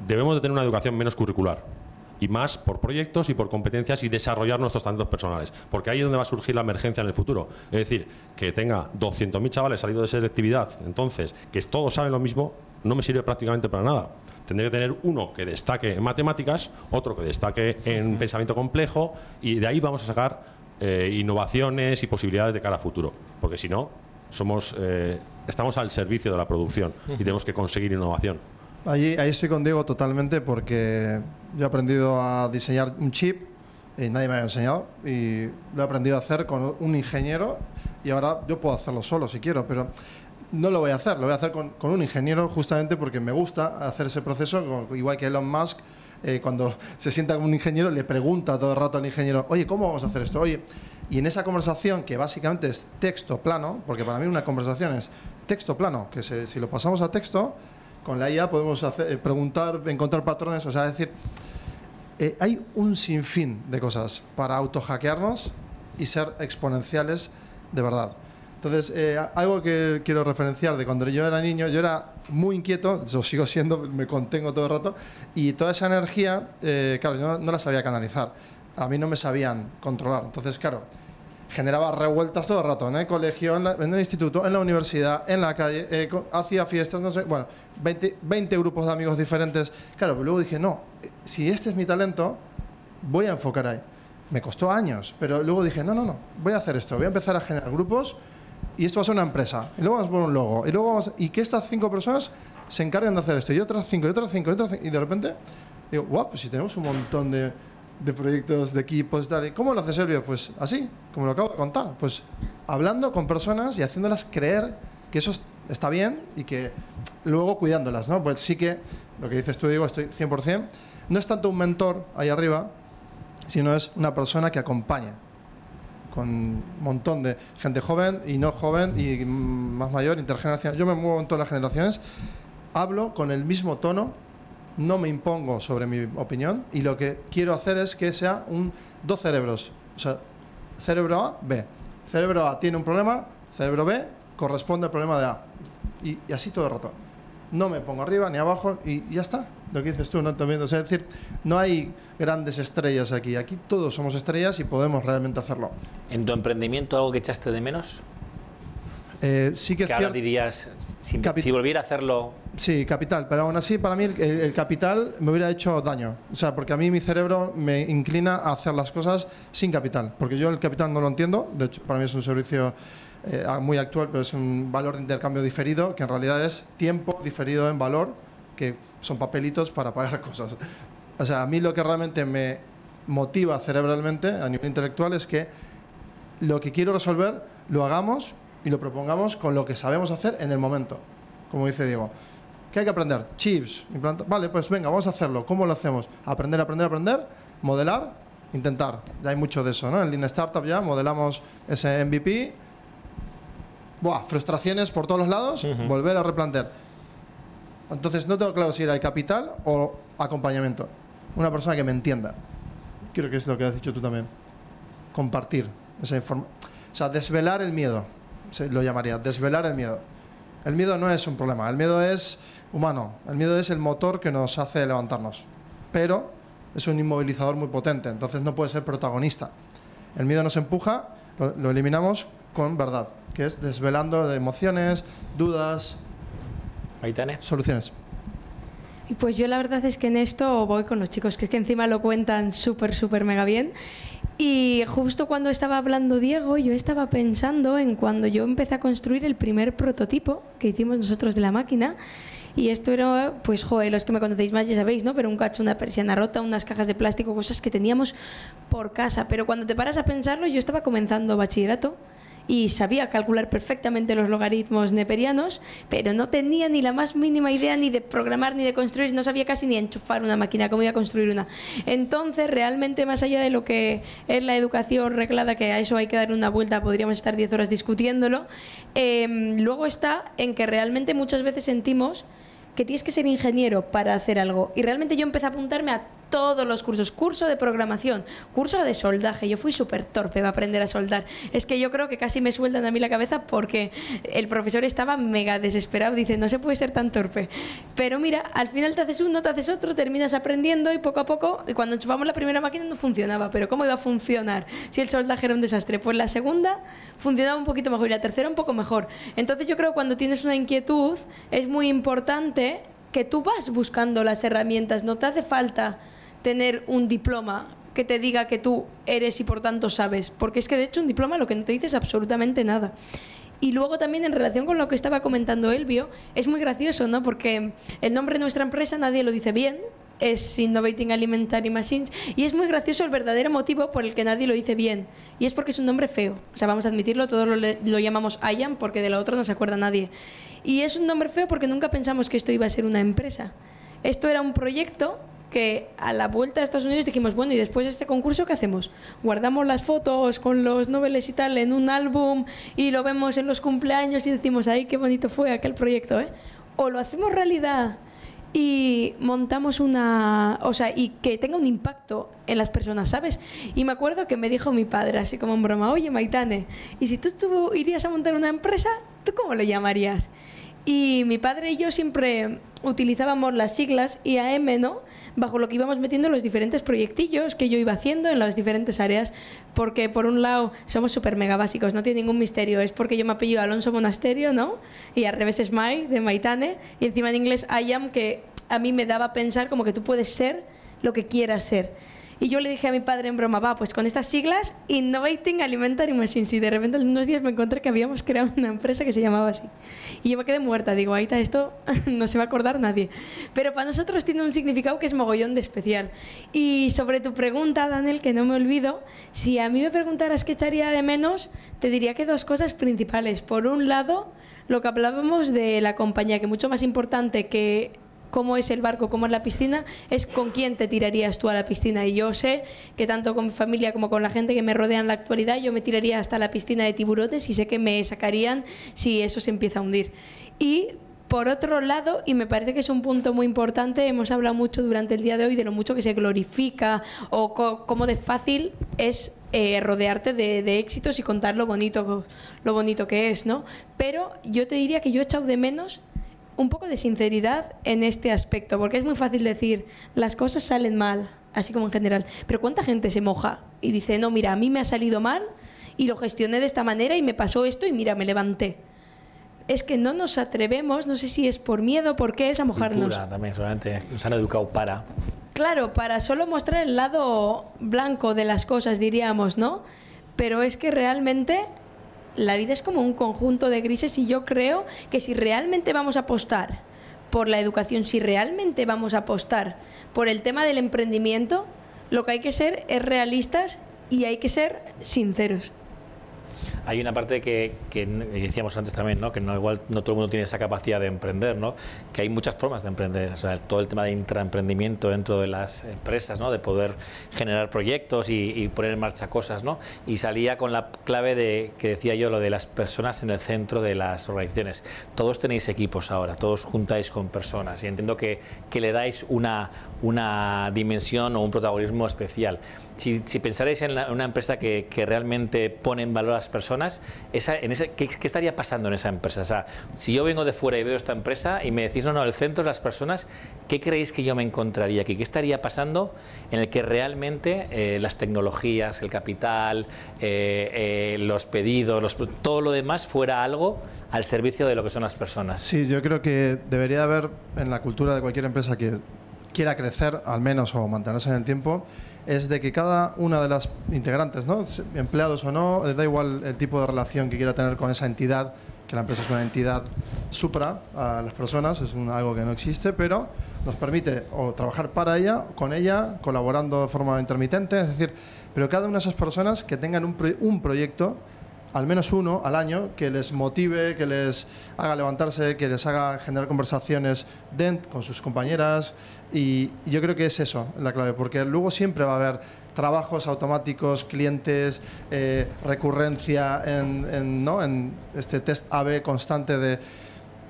debemos de tener una educación menos curricular y más por proyectos y por competencias y desarrollar nuestros talentos personales. Porque ahí es donde va a surgir la emergencia en el futuro. Es decir, que tenga 200.000 chavales salidos de selectividad, entonces, que todos saben lo mismo, no me sirve prácticamente para nada. Tendré que tener uno que destaque en matemáticas, otro que destaque en pensamiento complejo y de ahí vamos a sacar eh, innovaciones y posibilidades de cara a futuro. Porque si no, somos, eh, estamos al servicio de la producción y tenemos que conseguir innovación. Ahí, ahí estoy con Diego totalmente porque yo he aprendido a diseñar un chip y nadie me había enseñado y lo he aprendido a hacer con un ingeniero y ahora yo puedo hacerlo solo si quiero, pero no lo voy a hacer, lo voy a hacer con, con un ingeniero justamente porque me gusta hacer ese proceso, igual que Elon Musk. Eh, cuando se sienta con un ingeniero, le pregunta todo el rato al ingeniero, oye, ¿cómo vamos a hacer esto? Oye, y en esa conversación, que básicamente es texto plano, porque para mí una conversación es texto plano, que si lo pasamos a texto, con la IA podemos hacer, eh, preguntar, encontrar patrones, o sea, decir, eh, hay un sinfín de cosas para autohackearnos y ser exponenciales de verdad. Entonces, eh, algo que quiero referenciar de cuando yo era niño, yo era muy inquieto, yo sigo siendo, me contengo todo el rato, y toda esa energía, eh, claro, yo no, no la sabía canalizar, a mí no me sabían controlar. Entonces, claro, generaba revueltas todo el rato en el colegio, en, la- en el instituto, en la universidad, en la calle, eh, hacía fiestas, no sé, bueno, 20, 20 grupos de amigos diferentes. Claro, pero luego dije, no, eh, si este es mi talento, voy a enfocar ahí. Me costó años, pero luego dije, no, no, no, voy a hacer esto, voy a empezar a generar grupos y esto va a ser una empresa. Y luego vamos a poner un logo. Y luego y que estas cinco personas se encarguen de hacer esto. Y otras cinco, y otras cinco, y de repente digo, guau, pues si tenemos un montón de, de proyectos, de equipos, tal. ¿Y cómo lo hace Servio? Pues así, como lo acabo de contar. Pues hablando con personas y haciéndolas creer que eso es- está bien y que luego cuidándolas, ¿no? Pues sí que, lo que dices tú, digo, estoy 100%. No es tanto un mentor ahí arriba, sino es una persona que acompaña con un montón de gente joven y no joven y más mayor, intergeneracional. Yo me muevo en todas las generaciones, hablo con el mismo tono, no me impongo sobre mi opinión y lo que quiero hacer es que sea un dos cerebros, o sea, cerebro A, B. Cerebro A tiene un problema, cerebro B corresponde al problema de A. Y, y así todo el rato. No me pongo arriba ni abajo y ya está. Lo que dices tú, ¿no? También, o sea, es decir, no hay grandes estrellas aquí. Aquí todos somos estrellas y podemos realmente hacerlo. ¿En tu emprendimiento algo que echaste de menos? Eh, sí que Que ahora dirías, si, si volviera a hacerlo, Sí, capital, pero aún así para mí el, el capital me hubiera hecho daño. O sea, porque a mí mi cerebro me inclina a hacer las cosas sin capital. Porque yo el capital no lo entiendo. De hecho, para mí es un servicio eh, muy actual, pero es un valor de intercambio diferido, que en realidad es tiempo diferido en valor, que son papelitos para pagar [LAUGHS] cosas. O sea, a mí lo que realmente me motiva cerebralmente a nivel intelectual es que lo que quiero resolver lo hagamos y lo propongamos con lo que sabemos hacer en el momento, como dice Diego. ¿Qué hay que aprender? Chips, implanta- Vale, pues venga, vamos a hacerlo. ¿Cómo lo hacemos? Aprender, aprender, aprender, modelar, intentar. Ya hay mucho de eso, ¿no? En Lean Startup ya modelamos ese MVP. Buah, frustraciones por todos los lados, volver a replantear. Entonces no tengo claro si era el capital o acompañamiento. Una persona que me entienda. Creo que es lo que has dicho tú también. Compartir esa información. O sea, desvelar el miedo. Lo llamaría, desvelar el miedo. el miedo no es un problema, el miedo es humano, el miedo es el motor que nos hace levantarnos, pero es un inmovilizador muy potente, entonces no puede ser protagonista. El miedo nos empuja, lo, lo eliminamos con verdad, que es desvelando de emociones, dudas, Maitane. soluciones. Y pues yo la verdad es que en esto voy con los chicos, que es que encima lo cuentan súper, súper mega bien. Y justo cuando estaba hablando Diego, yo estaba pensando en cuando yo empecé a construir el primer prototipo que hicimos nosotros de la máquina. Y esto era, pues, joder, los que me conocéis más ya sabéis, ¿no? Pero un cacho, una persiana rota, unas cajas de plástico, cosas que teníamos por casa. Pero cuando te paras a pensarlo, yo estaba comenzando bachillerato y sabía calcular perfectamente los logaritmos neperianos, pero no tenía ni la más mínima idea ni de programar ni de construir, no sabía casi ni enchufar una máquina, cómo iba a construir una. Entonces, realmente, más allá de lo que es la educación reglada, que a eso hay que dar una vuelta, podríamos estar 10 horas discutiéndolo, eh, luego está en que realmente muchas veces sentimos que tienes que ser ingeniero para hacer algo. Y realmente yo empecé a apuntarme a todos los cursos. Curso de programación, curso de soldaje. Yo fui súper torpe para aprender a soldar. Es que yo creo que casi me sueltan a mí la cabeza porque el profesor estaba mega desesperado. Dice, no se puede ser tan torpe. Pero mira, al final te haces uno, te haces otro, terminas aprendiendo y poco a poco, y cuando enchufamos la primera máquina no funcionaba. Pero ¿cómo iba a funcionar si el soldaje era un desastre? Pues la segunda funcionaba un poquito mejor y la tercera un poco mejor. Entonces yo creo que cuando tienes una inquietud es muy importante que tú vas buscando las herramientas, no te hace falta tener un diploma que te diga que tú eres y por tanto sabes, porque es que de hecho un diploma lo que no te dice es absolutamente nada. Y luego también en relación con lo que estaba comentando Elvio, es muy gracioso, ¿no? Porque el nombre de nuestra empresa nadie lo dice bien, es Innovating Alimentary Machines y es muy gracioso el verdadero motivo por el que nadie lo dice bien y es porque es un nombre feo, o sea, vamos a admitirlo, todos lo, llamamos IAM porque de la otra no se acuerda nadie. Y es un nombre feo porque nunca pensamos que esto iba a ser una empresa. Esto era un proyecto que a la vuelta a Estados Unidos dijimos, bueno, ¿y después de este concurso qué hacemos? ¿Guardamos las fotos con los noveles y tal en un álbum y lo vemos en los cumpleaños y decimos, ay, qué bonito fue aquel proyecto, ¿eh? ¿O lo hacemos realidad y montamos una, o sea, y que tenga un impacto en las personas, ¿sabes? Y me acuerdo que me dijo mi padre, así como en broma, oye, Maitane, ¿y si tú, tú irías a montar una empresa, tú cómo lo llamarías? Y mi padre y yo siempre utilizábamos las siglas IAM, ¿no? Bajo lo que íbamos metiendo los diferentes proyectillos que yo iba haciendo en las diferentes áreas. Porque, por un lado, somos súper mega básicos, no tiene ningún misterio. Es porque yo me apellido Alonso Monasterio, ¿no? Y al revés es Mai, de Maitane. Y encima en inglés I am, que a mí me daba a pensar como que tú puedes ser lo que quieras ser. Y yo le dije a mi padre en broma, va, pues con estas siglas, Innovating Alimentary Machines. Y de repente en unos días me encontré que habíamos creado una empresa que se llamaba así. Y yo me quedé muerta. Digo, está, esto [LAUGHS] no se va a acordar nadie. Pero para nosotros tiene un significado que es mogollón de especial. Y sobre tu pregunta, Daniel, que no me olvido, si a mí me preguntaras qué echaría de menos, te diría que dos cosas principales. Por un lado, lo que hablábamos de la compañía, que mucho más importante que cómo es el barco, cómo es la piscina, es con quién te tirarías tú a la piscina. Y yo sé que tanto con mi familia como con la gente que me rodea en la actualidad, yo me tiraría hasta la piscina de tiburones y sé que me sacarían si eso se empieza a hundir. Y por otro lado, y me parece que es un punto muy importante, hemos hablado mucho durante el día de hoy de lo mucho que se glorifica o cómo de fácil es eh, rodearte de, de, éxitos y contar lo bonito, lo bonito que es, ¿no? Pero yo te diría que yo he echado de menos un poco de sinceridad en este aspecto, porque es muy fácil decir, las cosas salen mal, así como en general, pero ¿cuánta gente se moja y dice, no, mira, a mí me ha salido mal y lo gestioné de esta manera y me pasó esto y mira, me levanté? Es que no nos atrevemos, no sé si es por miedo, por qué es a mojarnos. Cultura, también, seguramente. Nos han educado para. Claro, para solo mostrar el lado blanco de las cosas, diríamos, ¿no? Pero es que realmente la vida es como un conjunto de grises y yo creo que si realmente vamos a apostar por la educación, si realmente vamos a apostar por el tema del emprendimiento, lo que hay que ser es realistas y hay que ser sinceros. Hay una parte que, que, decíamos antes también, ¿no? que no igual no todo el mundo tiene esa capacidad de emprender, ¿no? que hay muchas formas de emprender, o sea, todo el tema de intraemprendimiento dentro de las empresas, ¿no? de poder generar proyectos y, y, poner en marcha cosas, ¿no? y salía con la clave de que decía yo lo de las personas en el centro de las organizaciones. Todos tenéis equipos ahora, todos juntáis con personas y entiendo que, que le dais una, una dimensión o un protagonismo especial si, si en una empresa que, realmente pone en valor a las personas, esa, en ese, ¿qué, estaría pasando en esa empresa? O sea, si yo vengo de fuera y veo esta empresa y me decís, no, no, el centro es las personas, ¿qué creéis que yo me encontraría aquí? ¿Qué estaría pasando en el que realmente eh, las tecnologías, el capital, eh, eh, los pedidos, todo lo demás fuera algo al servicio de lo que son las personas? Sí, yo creo que debería haber en la cultura de cualquier empresa que quiera crecer, al menos, o mantenerse en el tiempo, es de que cada una de las integrantes, ¿no? empleados o no, da igual el tipo de relación que quiera tener con esa entidad, que la empresa es una entidad supra a las personas, es un- algo que no existe, pero nos permite o trabajar para ella, con ella, colaborando de forma intermitente, es decir, pero cada una de esas personas que tengan un proyecto al menos uno al año que les motive, que les haga levantarse, que les haga generar conversaciones con sus compañeras. Y yo creo que es eso la clave, porque luego siempre va a haber trabajos automáticos, clientes, eh, recurrencia en, en, ¿no? en este test AB constante de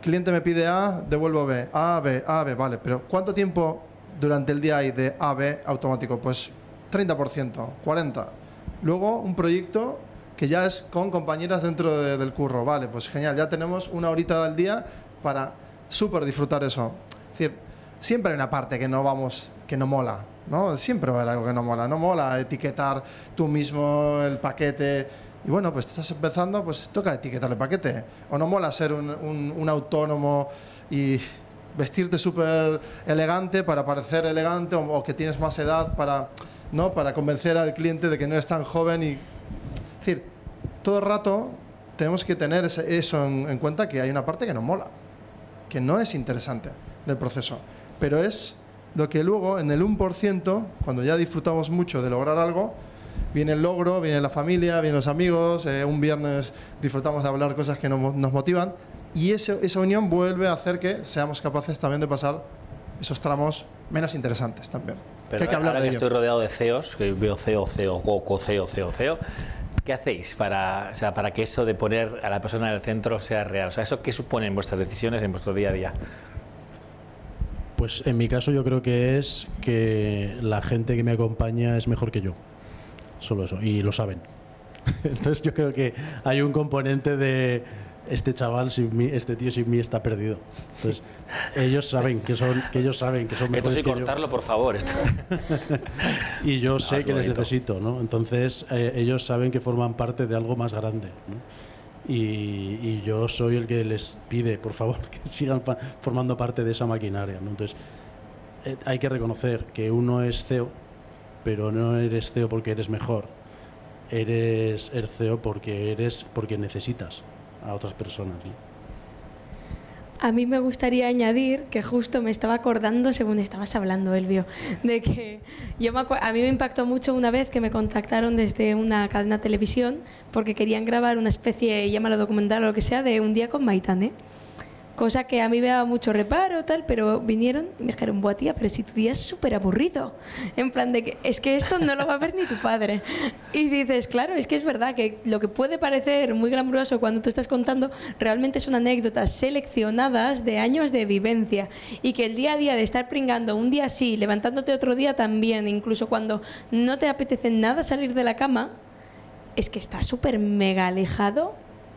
cliente me pide A, devuelvo B, A, B, A, B, vale, pero ¿cuánto tiempo durante el día hay de A, B automático? Pues 30%, 40%. Luego un proyecto que ya es con compañeras dentro de- del curro, vale, pues genial, ya tenemos una horita al día para súper disfrutar eso. Es decir, siempre hay una parte que no vamos, que no mola, ¿no? Siempre va a haber algo que no mola. No mola etiquetar tú mismo el paquete. Y bueno, pues estás empezando, pues toca etiquetar el paquete. O no mola ser un, un- un autónomo y vestirte súper elegante para parecer elegante o, o que tienes más edad para, ¿no? para convencer al cliente de que no es tan joven y decir, todo el rato tenemos que tener eso en, en cuenta que hay una parte que nos mola, que no es interesante del proceso, pero es lo que luego en el 1%, cuando ya disfrutamos mucho de lograr algo, viene el logro, viene la familia, vienen los amigos, eh, un viernes disfrutamos de hablar cosas que nos, nos motivan y ese- esa unión vuelve a hacer que seamos capaces también de pasar esos tramos menos interesantes también. Que Pero hay que hablar ahora de que ello. estoy rodeado de CEOs, que veo CEO, CEO, GOCO, CEO, CEO, CEO, ¿qué hacéis para, o sea, para que eso de poner a la persona en el centro sea real? O sea, ¿eso qué supone en vuestras decisiones, en vuestro día a día? Pues en mi caso yo creo que es que la gente que me acompaña es mejor que yo. Solo eso. Y lo saben. [LAUGHS] Entonces yo creo que hay un componente de este chaval sin mí, este tío sin mí está perdido. Entonces [LAUGHS] ellos saben que son, que ellos saben que son Esto mejores sí que yo. cortarlo, por favor. Esto. [LAUGHS] y yo sé es que les bonito. necesito, ¿no? Entonces eh, ellos saben que forman parte de algo más grande, ¿no? y, y yo soy el que les pide, por favor, [LAUGHS] que sigan formando parte de esa maquinaria, ¿no? Entonces eh, hay que reconocer que uno es CEO, pero no eres CEO porque eres mejor, eres el CEO porque eres porque necesitas a otras personas. A mí me gustaría añadir que justo me estaba acordando según estabas hablando, Elvio, de que yo me a mí me impactó mucho una vez que me contactaron desde una cadena de televisión porque querían grabar una especie, llámalo documental o lo que sea, de un día con Maitane. Cosa que a mí me daba mucho reparo, tal, pero vinieron y me dijeron, buah, tía, pero si tu día es súper aburrido. En plan de que es que esto no lo va a ver ni tu padre. Y dices, claro, es que es verdad que lo que puede parecer muy glamuroso cuando tú estás contando, realmente son anécdotas seleccionadas de años de vivencia. Y que el día a día de estar pringando un día sí, levantándote otro día también, incluso cuando no te apetece nada salir de la cama, es que está súper mega alejado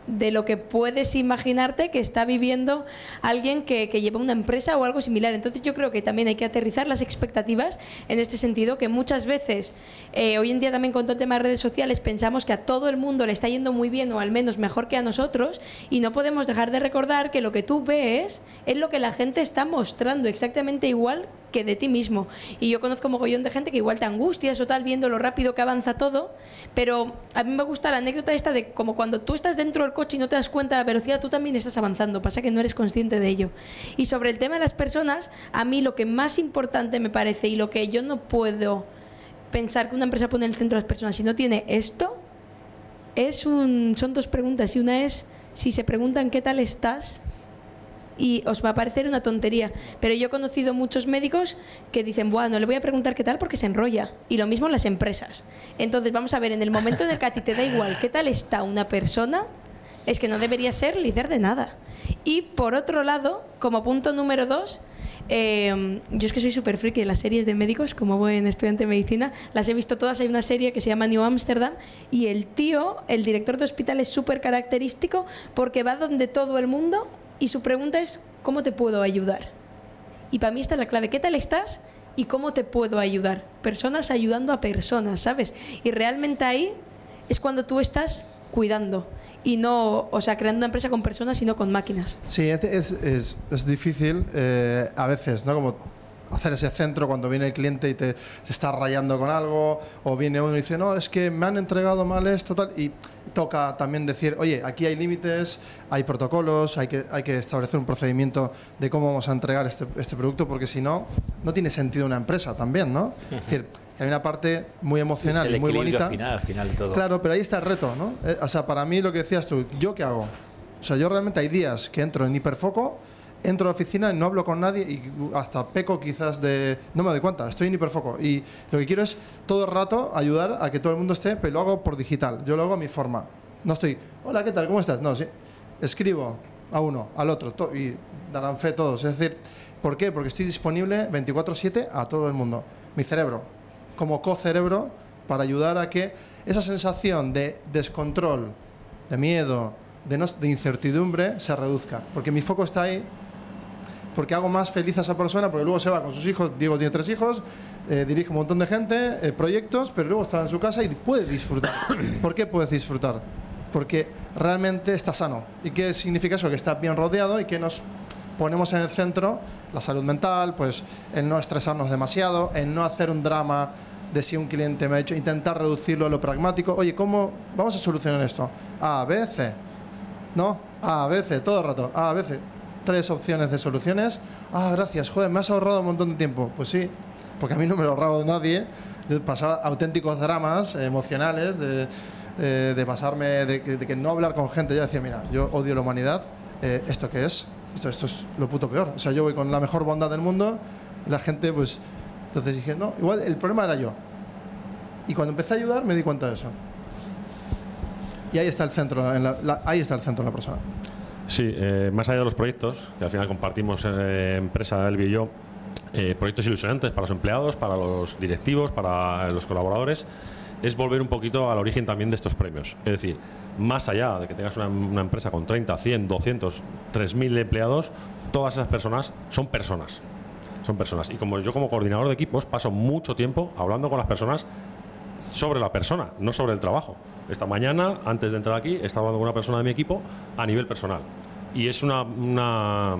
de lo que puedes imaginarte que está viviendo alguien que, lleva una empresa o algo similar. Entonces yo creo que también hay que aterrizar las expectativas en este sentido, que muchas veces, eh, hoy en día también con todo el tema de redes sociales, pensamos que a todo el mundo le está yendo muy bien o al menos mejor que a nosotros y no podemos dejar de recordar que lo que tú ves es lo que la gente está mostrando exactamente igual que de ti mismo. Y yo conozco mogollón de gente que igual te angustias o tal viendo lo rápido que avanza todo, pero a mí me gusta la anécdota esta de como cuando tú estás dentro del coche y no te das cuenta de la velocidad, tú también estás avanzando, pasa que no eres consciente de ello. Y sobre el tema de las personas, a mí lo que más importante me parece y lo que yo no puedo pensar que una empresa pone en el centro de las personas si no tiene esto, es son dos preguntas y una es si se preguntan qué tal estás y os va a parecer una tontería. Pero yo he conocido muchos médicos que dicen, bueno, no le voy a preguntar qué tal porque se enrolla. Y lo mismo en las empresas. Entonces, vamos a ver, en el momento en el que a ti te da igual qué tal está una persona, es que no debería ser líder de nada. Y por otro lado, como punto número dos, Eh, yo es que soy súper friki de las series de médicos, como buen estudiante de medicina. Las he visto todas. Hay una serie que se llama New Amsterdam y el tío, el director de hospital, es súper característico porque va donde todo el mundo y su pregunta es, ¿cómo te puedo ayudar? Y para mí esta es la clave. ¿Qué tal estás? ¿Y cómo te puedo ayudar? Personas ayudando a personas, ¿sabes? Y realmente ahí es cuando tú estás cuidando y no, o sea, creando una empresa con personas, sino con máquinas. Sí, es, es, es, difícil eh, a veces, ¿no? Como hacer ese centro cuando viene el cliente y te, te, está rayando con algo, o viene uno y dice, no, es que me han entregado mal esto, tal, y toca también decir, oye, aquí hay límites, hay protocolos, hay que, hay que establecer un procedimiento de cómo vamos a entregar este, este producto, porque si no, no tiene sentido una empresa también, ¿no? Es decir, hay una parte muy emocional y muy bonita. Al final, al final todo. Claro, pero ahí está el reto, ¿no? Eh, o sea, para mí lo que decías tú, ¿yo qué hago? O sea, yo realmente hay días que entro en hiperfoco, entro a la oficina no hablo con nadie y hasta peco quizás de... No me doy cuenta, estoy en hiperfoco. Y lo que quiero es todo el rato ayudar a que todo el mundo esté, pero lo hago por digital. Yo lo hago a mi forma. No estoy, hola, ¿qué tal? ¿Cómo estás? No, sí. Escribo a uno, al otro, y darán fe todos. Es decir, ¿por qué? Porque estoy disponible 24/7 a todo el mundo. Mi cerebro, como co-cerebro, para ayudar a que esa sensación de descontrol, de miedo, de, no, de incertidumbre se reduzca. Porque mi foco está ahí porque hago más feliz a esa persona, porque luego se va con sus hijos, Diego tiene tres hijos, eh, dirige un montón de gente, eh, proyectos, pero luego está en su casa y puede disfrutar. [COUGHS] ¿Por qué puedes disfrutar? Porque realmente está sano. ¿Y qué significa eso? Que está bien rodeado y que nos ponemos en el centro la salud mental, pues en no estresarnos demasiado, en no hacer un drama de si un cliente me ha hecho, intentar reducirlo a lo pragmático. Oye, ¿cómo vamos a solucionar esto? A, B, C. ¿No? A, B, C, todo el rato. A, B, C tres opciones de soluciones. Ah, gracias, joder, me has ahorrado un montón de tiempo. Pues sí, porque a mí no me lo ahorraba de nadie. Yo pasaba auténticos dramas emocionales de, eh, de pasarme, de, de, que no hablar con gente. Yo decía, mira, yo odio la humanidad. Eh, ¿Esto qué es? Esto, esto es lo puto peor. O sea, yo voy con la mejor bondad del mundo. La gente, pues. Entonces dije, no, igual el problema era yo. Y cuando empecé a ayudar me di cuenta de eso. Y ahí está el centro, en la, la, ahí está el centro de la persona. Sí, eh, más allá de los proyectos, que al final compartimos eh, empresa Elvio y yo, eh, proyectos ilusionantes para los empleados, para los directivos, para los colaboradores, es volver un poquito al origen también de estos premios. Es decir, más allá de que tengas una, una empresa con 30, 100, 200, 3.000 empleados, todas esas personas son personas. Son personas. Y como yo como coordinador de equipos paso mucho tiempo hablando con las personas sobre la persona, no sobre el trabajo. Esta mañana, antes de entrar aquí, estaba hablando con una persona de mi equipo a nivel personal. Y es una, una,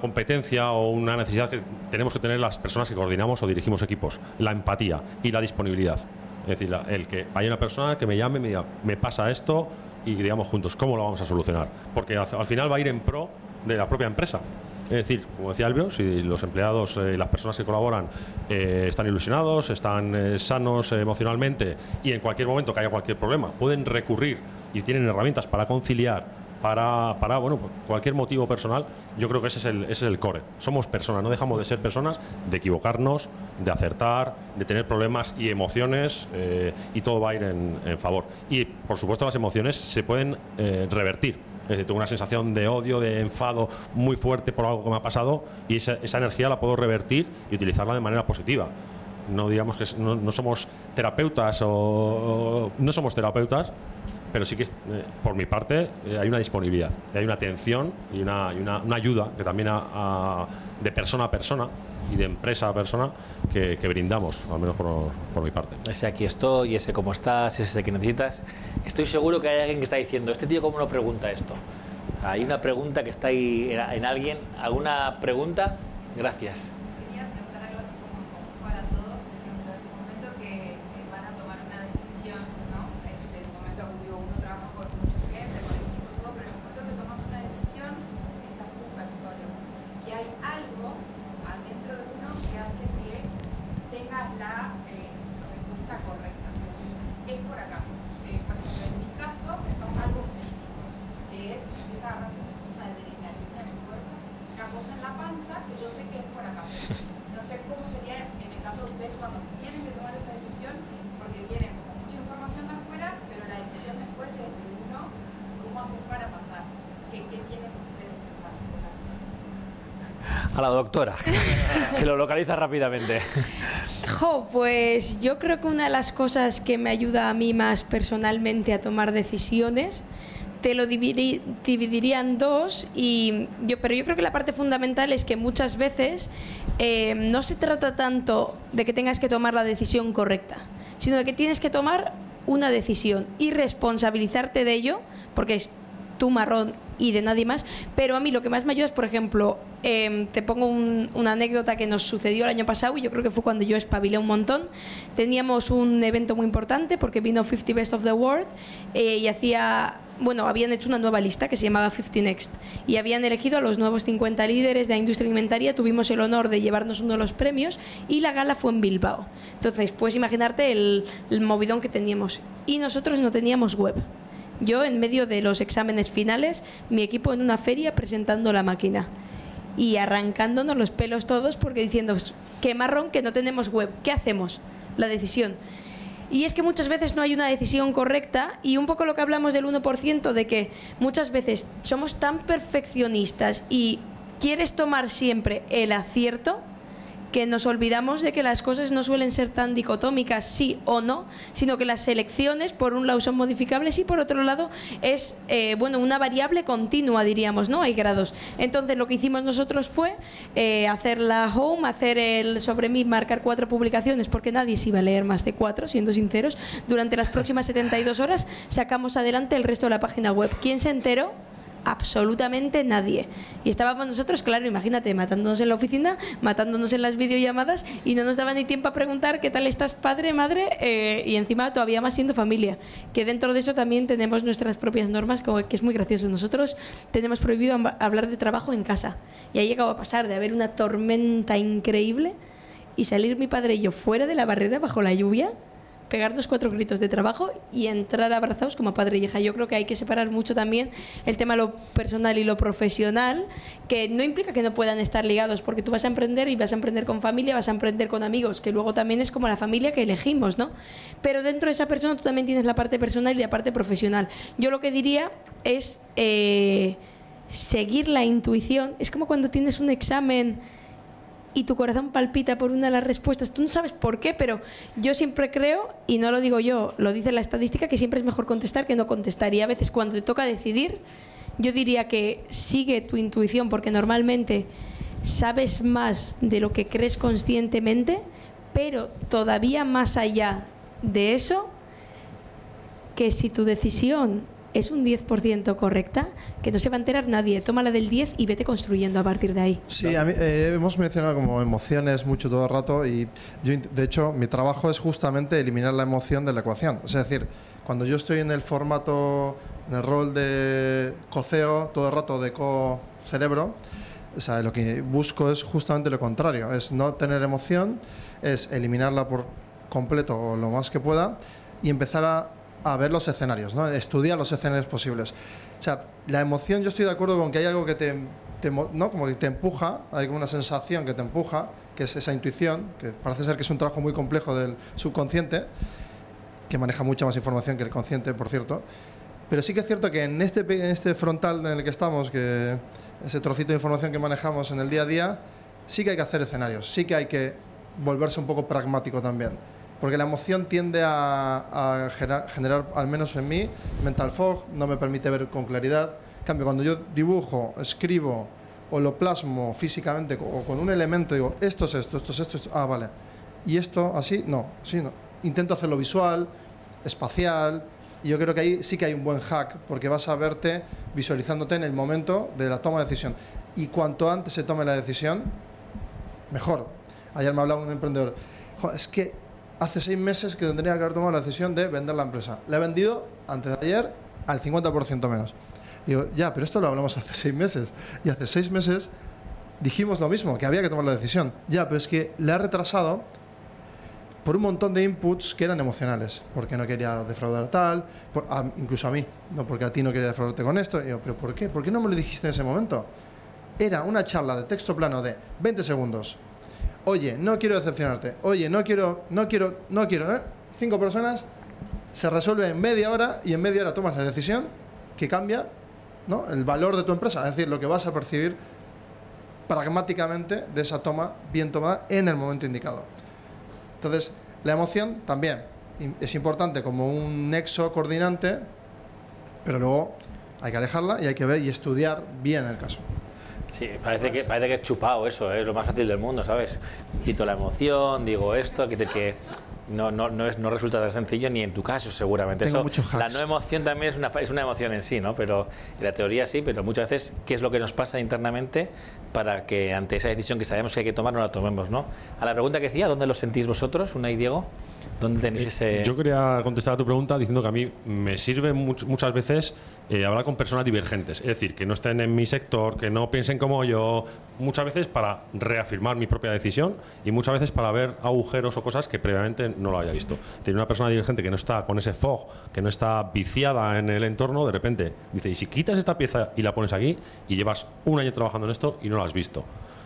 competencia o una necesidad que tenemos que tener las personas que coordinamos o dirigimos equipos, la empatía y la disponibilidad. Es decir, el que haya una persona que me llame y me diga, me pasa esto y digamos juntos, ¿cómo lo vamos a solucionar? Porque al final va a ir en pro de la propia empresa. Es decir, como decía Albio, si los empleados y eh, las personas que colaboran eh, están ilusionados, están eh, sanos emocionalmente y en cualquier momento que haya cualquier problema pueden recurrir y tienen herramientas para conciliar, para, bueno, cualquier motivo personal, yo creo que ese es, el, ese es el core. Somos personas, no dejamos de ser personas, de equivocarnos, de acertar, de tener problemas y emociones y todo va a ir en, favor. Y por supuesto las emociones se pueden revertir. Es decir, tengo una sensación de odio, de enfado muy fuerte por algo que me ha pasado y esa, esa energía la puedo revertir y utilizarla de manera positiva. No digamos que no, somos terapeutas o, no somos terapeutas, pero sí que eh, por mi parte eh, hay una disponibilidad, hay una atención y una, y una, una ayuda que también a, de persona a persona y de empresa a persona que, que brindamos, al menos por, por, mi parte. Ese aquí estoy, ese cómo estás, ese que necesitas. Estoy seguro que hay alguien que está diciendo, ¿este tío cómo no pregunta esto? Hay una pregunta que está ahí en, en alguien. ¿Alguna pregunta? Gracias. A la doctora, que lo localiza rápidamente. Jo, pues yo creo que una de las cosas que me ayuda a mí más personalmente a tomar decisiones te lo dividi- dividiría en dos y yo pero yo creo que la parte fundamental es que muchas veces eh, no se trata tanto de que tengas que tomar la decisión correcta sino de que tienes que tomar una decisión y responsabilizarte de ello porque es tu marrón y de nadie más. Pero a mí lo que más me ayuda es, por ejemplo, em, te pongo un- una anécdota que nos sucedió el año pasado y yo creo que fue cuando yo espabilé un montón. Teníamos un evento muy importante porque vino 50 Best of the World eh, y hacía, bueno, habían hecho una nueva lista que se llamaba 50 Next y habían elegido a los nuevos 50 líderes de la industria alimentaria. Tuvimos el honor de llevarnos uno de los premios y la gala fue en Bilbao. Entonces, puedes imaginarte el, el movidón que teníamos. Y nosotros no teníamos web. Yo, en medio de los exámenes finales, mi equipo en una feria presentando la máquina y arrancándonos los pelos todos porque diciendo, qué marrón que no tenemos web, ¿qué hacemos? La decisión. Y es que muchas veces no hay una decisión correcta y un poco lo que hablamos del 1% de que muchas veces somos tan perfeccionistas y quieres tomar siempre el acierto que nos olvidamos de que las cosas no suelen ser tan dicotómicas, sí o no, sino que las elecciones, por un lado, son modificables y por otro lado, es eh, bueno una variable continua, diríamos, ¿no? Hay grados. Entonces, lo que hicimos nosotros fue eh, hacer la home, hacer el sobre mí, marcar cuatro publicaciones, porque nadie se iba a leer más de cuatro, siendo sinceros. Durante las próximas 72 horas sacamos adelante el resto de la página web. ¿Quién se enteró? Absolutamente nadie. Y estábamos nosotros, claro, imagínate, matándonos en la oficina, matándonos en las videollamadas y no nos daba ni tiempo a preguntar qué tal estás, padre, madre, eh, y encima todavía más siendo familia. Que dentro de eso también tenemos nuestras propias normas, como que es muy gracioso. Nosotros tenemos prohibido hablar de trabajo en casa. Y ha llegado a pasar de haber una tormenta increíble y salir mi padre y yo fuera de la barrera bajo la lluvia pegarnos cuatro gritos de trabajo y entrar abrazados como padre y hija. Yo creo que hay que separar mucho también el tema lo personal y lo profesional, que no implica que no puedan estar ligados, porque tú vas a emprender y vas a emprender con familia, vas a emprender con amigos, que luego también es como la familia que elegimos, ¿no? Pero dentro de esa persona tú también tienes la parte personal y la parte profesional. Yo lo que diría es eh, seguir la intuición. Es como cuando tienes un examen y tu corazón palpita por una de las respuestas. Tú no sabes por qué, pero yo siempre creo, y no lo digo yo, lo dice la estadística, que siempre es mejor contestar que no contestar. Y a veces cuando te toca decidir, yo diría que sigue tu intuición, porque normalmente sabes más de lo que crees conscientemente, pero todavía más allá de eso, que si tu decisión es un 10% correcta, que no se va a enterar nadie. Tómala del 10 y vete construyendo a partir de ahí. Sí, a mí, eh, hemos mencionado como emociones mucho todo el rato y yo, de hecho, mi trabajo es justamente eliminar la emoción de la ecuación. Es decir, cuando yo estoy en el formato, en el rol de coceo, todo el rato de co-cerebro, o sea, lo que busco es justamente lo contrario, es no tener emoción, es eliminarla por completo o lo más que pueda y empezar a, a ver los escenarios, ¿no? estudiar los escenarios posibles. O sea, la emoción, yo estoy de acuerdo con que hay algo que te, te ¿no? como que te empuja, hay como una sensación que te empuja, que es esa intuición, que parece ser que es un trabajo muy complejo del subconsciente, que maneja mucha más información que el consciente, por cierto. Pero sí que es cierto que en este, en este frontal en el que estamos, que ese trocito de información que manejamos en el día a día, sí que hay que hacer escenarios, sí que hay que volverse un poco pragmático también. Porque la emoción tiende a, generar, generar, al menos en mí, mental fog, no me permite ver con claridad. En cambio, cuando yo dibujo, escribo o lo plasmo físicamente o con un elemento, digo, esto es esto, esto es esto, esto- ah, vale. Y esto así, no, sí, no. Intento hacerlo visual, espacial, y yo creo que ahí sí que hay un buen hack, porque vas a verte visualizándote en el momento de la toma de decisión. Y cuanto antes se tome la decisión, mejor. Ayer me hablaba un emprendedor, "Jo, es que hace seis meses que tendría que haber tomado la decisión de vender la empresa. La he vendido antes de ayer al 50% menos. Digo, ya, pero esto lo hablamos hace seis meses. Y hace seis meses dijimos lo mismo, que había que tomar la decisión. Ya, pero es que le ha retrasado por un montón de inputs que eran emocionales, porque no quería defraudar a tal, incluso a mí, no porque a ti no quería defraudarte con esto. Y pero ¿por qué? ¿Por qué no me lo dijiste en ese momento? Era una charla de texto plano de 20 segundos. Oye, no quiero decepcionarte. Oye, no quiero, no quiero, no quiero. ¿eh? Cinco personas se resuelve en media hora y en media hora tomas la decisión que cambia ¿no? el valor de tu empresa, es decir, lo que vas a percibir pragmáticamente de esa toma bien tomada en el momento indicado. Entonces, la emoción también es importante como un nexo coordinante, pero luego hay que alejarla y hay que ver y estudiar bien el caso. Sí, parece que, parece que es chupado eso, ¿eh? es lo más fácil del mundo, ¿sabes? Quito la emoción, digo esto, que, que no, no, no, es, no resulta tan sencillo ni en tu caso seguramente. Tengo eso, la no emoción también es una, es una emoción en sí, ¿no? Pero en la teoría sí, pero muchas veces, ¿qué es lo que nos pasa internamente para que ante esa decisión que sabemos que hay que tomar no la tomemos, ¿no? A la pregunta que decía, ¿dónde lo sentís vosotros, Una y Diego? ¿Dónde tenéis ese...? Yo quería contestar a tu pregunta diciendo que a mí me sirve much- muchas veces eh, hablar con personas divergentes, es decir, que no estén en mi sector, que no piensen como yo, muchas veces para reafirmar mi propia decisión y muchas veces para ver agujeros o cosas que previamente no lo haya visto. Tiene una persona divergente que no está con ese fog, que no está viciada en el entorno, de repente dice, y si quitas esta pieza y la pones aquí y llevas un año trabajando en esto y no lo has visto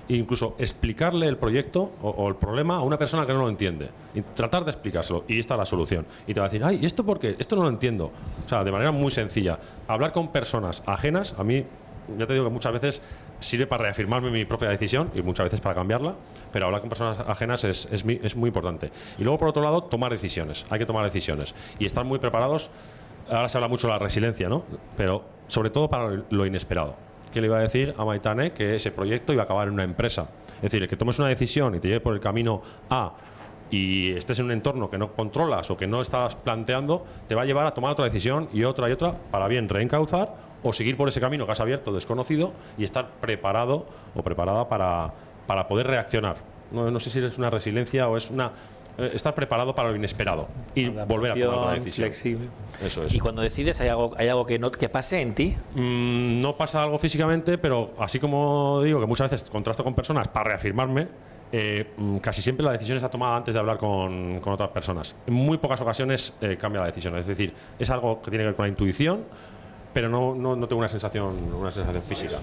incluso explicarle el proyecto o, el problema a una persona que no lo entiende. Y tratar de explicárselo. Y esta es la solución. Y te va a decir, ay, ¿y esto por qué? Esto no lo entiendo. O sea, de manera muy sencilla. Hablar con personas ajenas, a mí, ya te digo que muchas veces sirve para reafirmarme mi propia decisión y muchas veces para cambiarla, pero hablar con personas ajenas es, es, es muy importante. Y luego, por otro lado, tomar decisiones. Hay que tomar decisiones. Y estar muy preparados. Ahora se habla mucho de la resiliencia, ¿no? Pero sobre todo para lo inesperado que le iba a decir a Maitane que ese proyecto iba a acabar en una empresa. Es decir, que tomes una decisión y te lleve por el camino A y estés en un entorno que no controlas o que no estás planteando, te va a llevar a tomar otra decisión y otra y otra para bien reencauzar o seguir por ese camino que has abierto desconocido y estar preparado o preparada para, para poder reaccionar. No, no sé si es una resiliencia o es una estar preparado para lo inesperado y volver a tomar otra decisión. flexible. Eso es. Y cuando decides, ¿hay algo, hay algo que, no, que pase en ti? Mm, no pasa algo físicamente, pero así como digo que muchas veces contrasto con personas para reafirmarme, eh, mm, casi siempre la decisión está tomada antes de hablar con, con otras personas. En muy pocas ocasiones eh, cambia la decisión. Es decir, es algo que tiene que ver con la intuición, pero no, no, no tengo una sensación, una sensación física.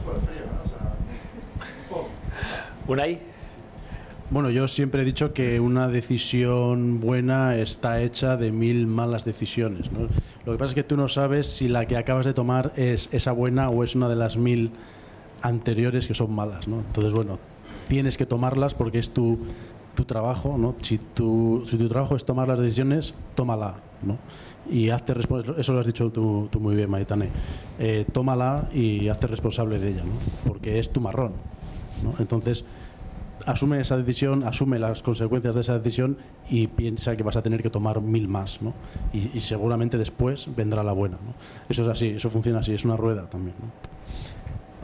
¿Unai? Bueno, yo siempre he dicho que una decisión buena está hecha de mil malas decisiones. ¿no? Lo que pasa es que tú no sabes si la que acabas de tomar es esa buena o es una de las mil anteriores que son malas. ¿no? Entonces, bueno, tienes que tomarlas porque es tu, tu trabajo. ¿no? Si, tu, si tu trabajo es tomar las decisiones, tómala. ¿no? Y hazte responsable, eso lo has dicho tú, muy bien, Maitane. Eh, tómala y hazte responsable de ella, ¿no? porque es tu marrón. ¿no? Entonces, asume esa decisión, asume las consecuencias de esa decisión y piensa que vas a tener que tomar mil más, ¿no? Y, seguramente después vendrá la buena, ¿no? Eso es así, eso funciona así, es una rueda también.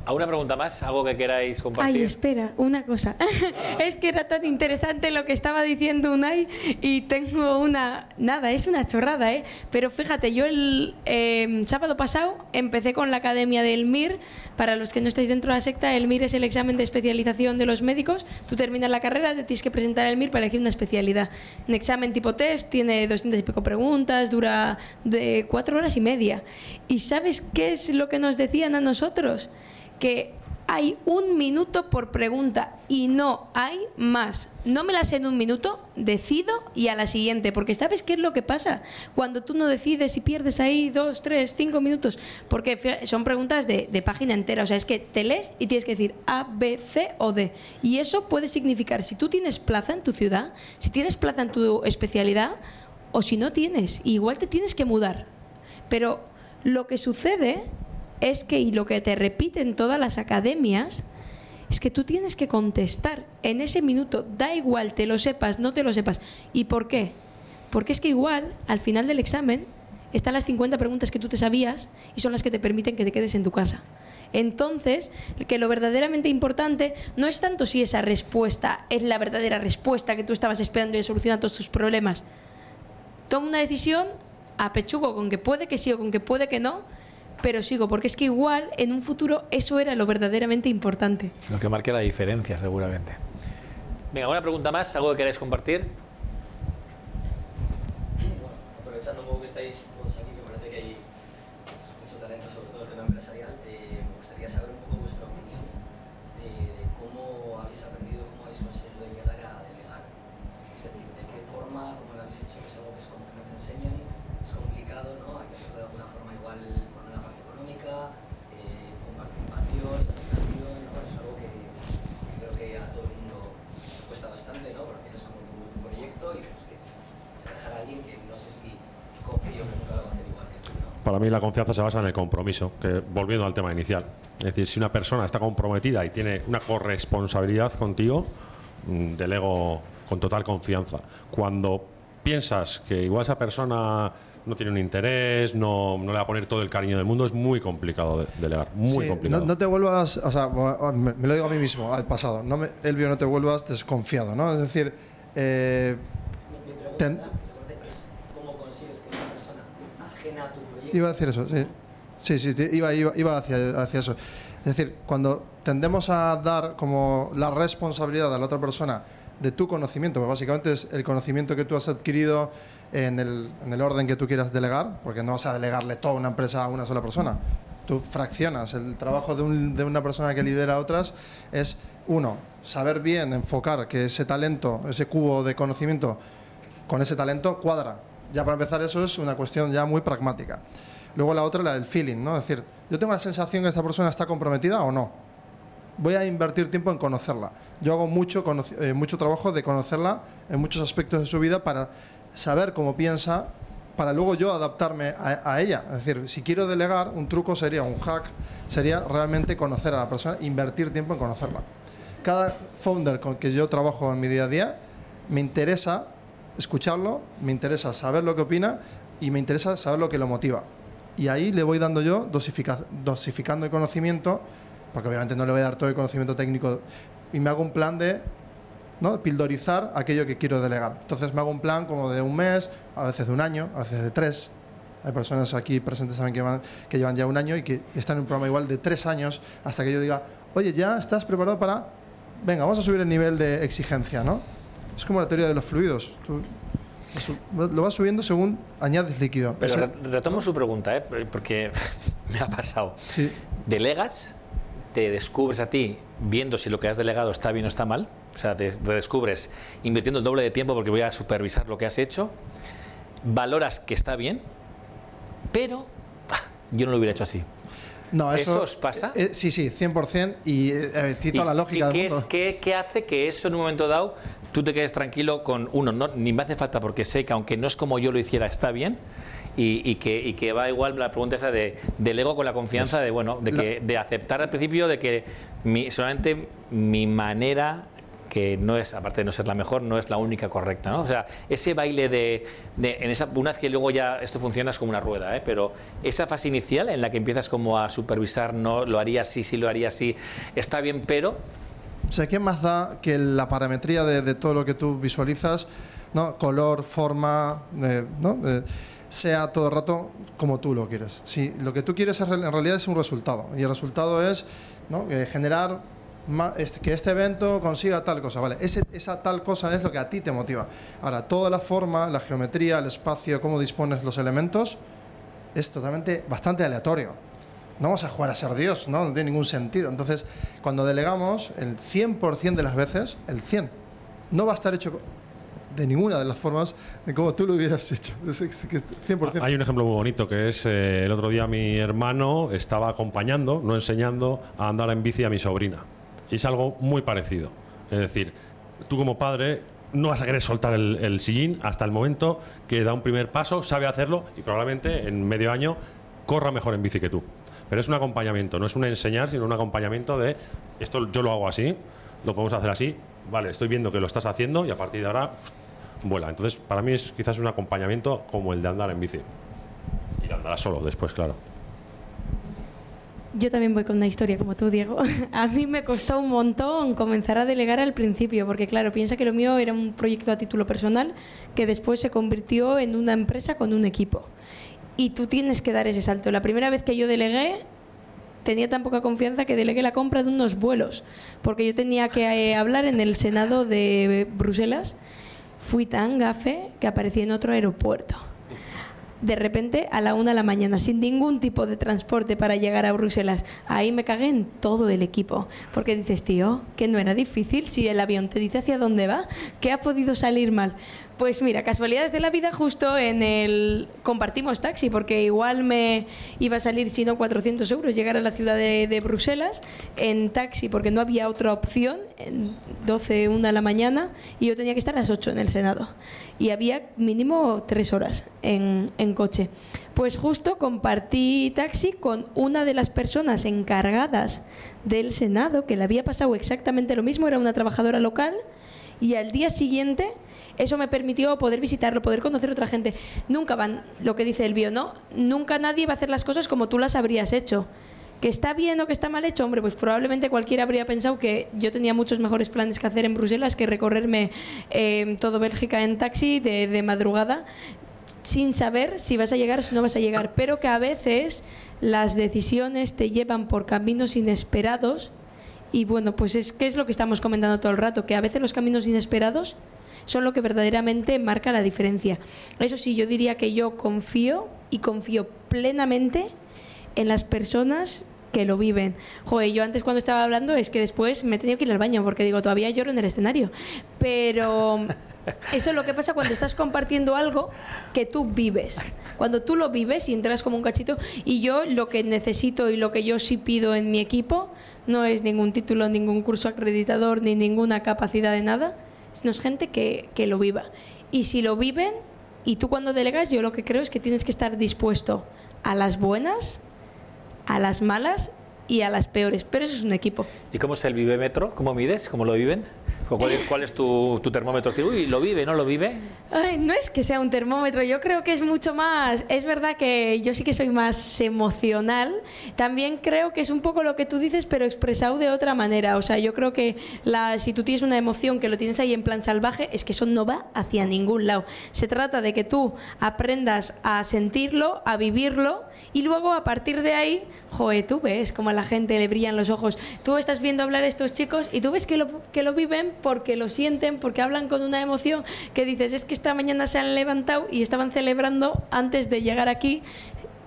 ¿Alguna pregunta más? ¿Algo que queráis compartir? Ay, espera, una cosa. [LAUGHS] es que era tan interesante lo que estaba diciendo Unai y tengo una... Nada, es una chorrada, ¿eh? Pero fíjate, yo el eh, sábado pasado empecé con la Academia del MIR. Para los que no estáis dentro de la secta, el MIR es el examen de especialización de los médicos. Tú terminas la carrera, te tienes que presentar el MIR para elegir una especialidad. Un examen tipo test, tiene 200 y pico preguntas, dura de cuatro horas y media. ¿Y sabes qué es lo que nos decían a nosotros? Que hay un minuto por pregunta y no hay más. No me la sé en un minuto, decido y a la siguiente, porque ¿sabes qué es lo que pasa? Cuando tú no decides y pierdes ahí dos, tres, cinco minutos, porque son preguntas de, de página entera, o sea, es que te lees y tienes que decir A, B, C o D. Y eso puede significar, si tú tienes plaza en tu ciudad, si tienes plaza en tu especialidad, o si no tienes, igual te tienes que mudar. Pero lo que sucede es que, y lo que te repiten todas las academias, es que tú tienes que contestar en ese minuto, da igual, te lo sepas, no te lo sepas. ¿Y por qué? Porque es que igual, al final del examen, están las 50 preguntas que tú te sabías y son las que te permiten que te quedes en tu casa. Entonces, que lo verdaderamente importante no es tanto si esa respuesta es la verdadera respuesta que tú estabas esperando y soluciona todos tus problemas. Toma una decisión, apechugo con que puede que sí o con que puede que no, pero sigo, porque es que igual en un futuro eso era lo verdaderamente importante. Lo que marque la diferencia, seguramente. Venga, una pregunta más, algo que queráis compartir. Bueno, aprovechando un poco que estáis todos aquí, que parece que hay pues, mucho talento, sobre todo el tema empresarial, eh, me gustaría saber un poco vuestra opinión de, de cómo habéis aprendido, cómo habéis conseguido llegar a delegar. Es decir, de qué forma, cómo lo habéis hecho, que es algo que es como que no te enseñan, es complicado, ¿no? Hay que hacerlo de alguna forma igual con una parte económica, eh, con participación, presentación, ¿no? Es algo que, que para mí la confianza se basa en el compromiso, que volviendo al tema inicial. Es decir, si una persona está comprometida y tiene una corresponsabilidad contigo, mm, delego con total confianza. Cuando piensas que igual esa persona no tiene un interés, no, no le va a poner todo el cariño del mundo, es muy complicado de- delegar. Muy Sí, complicado. No, no te vuelvas, o sea, me, me lo digo a mí mismo, al pasado. No me, Elvio, no te vuelvas desconfiado, ¿no? Es decir, eh, Ten- mi pregunta es cómo consigues que una persona ajena a tu proyecto iba a decir eso, sí. Sí, sí, iba, iba, iba hacia, hacia eso. Es decir, cuando tendemos a dar como la responsabilidad a la otra persona de tu conocimiento, pues básicamente es el conocimiento que tú has adquirido en el, en el orden que tú quieras delegar, porque no vas a delegarle toda una empresa a una sola persona. Tú fraccionas. El trabajo de una persona que lidera a otras es, uno, saber bien enfocar que ese talento, ese cubo de conocimiento con ese talento cuadra. Ya para empezar eso es una cuestión ya muy pragmática. Luego la otra, la del feeling, ¿no? Es decir, yo tengo la sensación que esta persona está comprometida o no. Voy a invertir tiempo en conocerla. Yo hago mucho, eh, mucho trabajo de conocerla en muchos aspectos de su vida para saber cómo piensa, para luego yo adaptarme a, a ella. Es decir, si quiero delegar, un truco sería, un hack, sería realmente conocer a la persona, invertir tiempo en conocerla. Cada founder con que yo trabajo en mi día a día, me interesa escucharlo, me interesa saber lo que opina y me interesa saber lo que lo motiva. Y ahí le voy dando yo, dosifica- dosificando el conocimiento, porque obviamente no le voy a dar todo el conocimiento técnico, y me hago un plan de ¿no? pildorizar aquello que quiero delegar. Entonces me hago un plan como de un mes, a veces de un año, a veces de tres. Hay personas aquí presentes también que, van- que llevan ya un año y que están en un programa igual de tres años hasta que yo diga, oye, ya estás preparado para, venga, vamos a subir el nivel de exigencia, ¿no? Es como la teoría de los fluidos. Tú lo vas subiendo según añades líquido. Pero retomo su pregunta, ¿eh? porque [LAUGHS] me ha pasado. sí. ¿Delegas? ¿Te descubres a ti viendo si lo que has delegado está bien o está mal? O sea, te, te descubres invirtiendo el doble de tiempo porque voy a supervisar lo que has hecho. Valoras que está bien, pero ah, yo no lo hubiera hecho así. No, eso, ¿Eso os pasa? eh, sí, sí, 100%. Y eh, eh, la ¿Y lógica qué, del es- qué- qué hace que eso en un momento dado tú te quedes tranquilo con uno? No, ni me hace falta porque sé que aunque no es como yo lo hiciera, está bien. Y, y que, y que va igual la pregunta esa de del ego con la confianza de bueno de que de aceptar al principio de que mi, solamente mi manera que no es aparte de no ser la mejor no es la única correcta ¿no? o sea ese baile de, de- en esa una vez que luego ya esto funciona es como una rueda ¿eh? pero esa fase inicial en la que empiezas como a supervisar no lo haría así sí lo haría así está bien pero O sea, ¿qué más da que la parametría de, todo lo que tú visualizas, ¿no? color, forma, eh, ¿no? Eh, sea todo el rato como tú lo quieres? Si lo que tú quieres en realidad es un resultado, y el resultado es ¿no? Eh, generar este- que este evento consiga tal cosa, ¿vale? Esa tal cosa es lo que a ti te motiva. Ahora, toda la forma, la geometría, el espacio, cómo dispones los elementos, es totalmente bastante aleatorio. No vamos a jugar a ser Dios, ¿no? No tiene ningún sentido. Entonces, cuando delegamos, el 100% de las veces, el 100, no va a estar hecho de ninguna de las formas de como tú lo hubieras hecho. Es es que es 100%. Hay un ejemplo muy bonito que es eh, el otro día mi hermano estaba acompañando, no enseñando, a andar en bici a mi sobrina. Y es algo muy parecido. Es decir, tú como padre no vas a querer soltar el sillín hasta el momento que da un primer paso, sabe hacerlo y probablemente en medio año corra mejor en bici que tú. Pero es un acompañamiento, no es un enseñar, sino un acompañamiento de esto yo lo hago así, lo podemos hacer así, vale, estoy viendo que lo estás haciendo y a partir de ahora vuela. Entonces, para mí es quizás un acompañamiento como el de andar en bici. Y lo andarás solo después, claro. Yo también voy con una historia como tú, Diego. [LAUGHS] A mí me costó un montón comenzar a delegar al principio, porque claro, piensa que lo mío era un proyecto a título personal que después se convirtió en una empresa con un equipo. Y tú tienes que dar ese salto. La primera vez que yo delegué, tenía tan poca confianza que delegué la compra de unos vuelos, porque yo tenía que eh, hablar en el Senado de Bruselas. Fui tan gafe que aparecí en otro aeropuerto de repente a la una de la mañana, sin ningún tipo de transporte para llegar a Bruselas. Ahí me cagué en todo el equipo. Porque dices, tío, que no era difícil si el avión te dice hacia dónde va, que ha podido salir mal. Pues mira, casualidades de la vida, justo en el. Compartimos taxi, porque igual me iba a salir, si no, 400 euros llegar a la ciudad de, Bruselas en taxi, porque no había otra opción, en 12, 1 de la mañana, y yo tenía que estar a las 8 en el Senado. Y había mínimo 3 horas en, en coche. Pues justo compartí taxi con una de las personas encargadas del Senado, que le había pasado exactamente lo mismo, era una trabajadora local, y al día siguiente eso me permitió poder visitarlo, poder conocer otra gente. Nunca van, lo que dice el bio, ¿no? Nunca nadie va a hacer las cosas como tú las habrías hecho. ¿Que está bien o que está mal hecho? Hombre, pues probablemente cualquiera habría pensado que yo tenía muchos mejores planes que hacer en Bruselas que recorrerme eh, todo Bélgica en taxi de, de madrugada sin saber si vas a llegar o si no vas a llegar, pero que a veces las decisiones te llevan por caminos inesperados y bueno, pues es que es lo que estamos comentando todo el rato, que a veces los caminos inesperados son lo que verdaderamente marca la diferencia. Eso sí, yo diría que yo confío y confío plenamente en las personas que lo viven. Joder, yo antes cuando estaba hablando es que después me he tenido que ir al baño porque digo, todavía lloro en el escenario. Pero [LAUGHS] eso es lo que pasa cuando estás compartiendo algo que tú vives. Cuando tú lo vives y entras como un cachito, y yo lo que necesito y lo que yo sí pido en mi equipo no es ningún título, ningún curso acreditador, ni ninguna capacidad de nada, sino es gente que, que lo viva. Y si lo viven, y tú cuando delegas, yo lo que creo es que tienes que estar dispuesto a las buenas, a las malas y a las peores. Pero eso es un equipo. ¿Y cómo es el vivémetro? ¿Cómo mides? ¿Cómo lo viven? ¿O ¿Cuál es, tu, termómetro? Uy, ¿lo vive? ¿No lo vive? No es que sea un termómetro, yo creo que es mucho más. Es verdad que yo sí que soy más emocional. También creo que es un poco lo que tú dices, pero expresado de otra manera. O sea, yo creo que si tú tienes una emoción que lo tienes ahí en plan salvaje, es que eso no va hacia ningún lado. Se trata de que tú aprendas a sentirlo, a vivirlo y luego a partir de ahí, joder, tú ves como a la gente le brillan los ojos. Tú estás viendo hablar a estos chicos y tú ves que lo, que lo viven porque lo sienten, porque hablan con una emoción que dices, es que esta mañana se han levantado y estaban celebrando antes de llegar aquí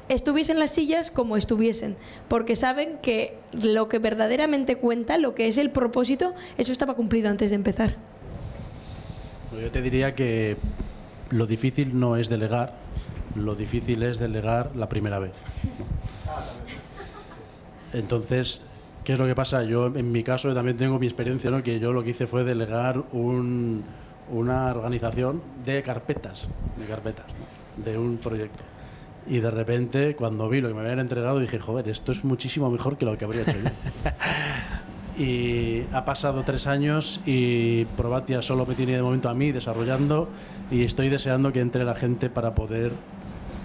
estuviesen las sillas como estuviesen, porque saben que lo que verdaderamente cuenta, lo que es el propósito, eso estaba cumplido antes de empezar. Yo te diría que lo difícil no es delegar, lo difícil es delegar la primera vez. Entonces, ¿qué es lo que pasa? Yo, en mi caso, también tengo mi experiencia, ¿no? que yo lo que hice fue delegar un- una organización de carpetas, de carpetas, ¿no? de un proyecto. Y de repente, cuando vi lo que me habían entregado, dije, joder, esto es muchísimo mejor que lo que habría hecho yo. [LAUGHS] y ha pasado tres años y Probatia solo me tiene de momento a mí desarrollando y estoy deseando que entre la gente para poder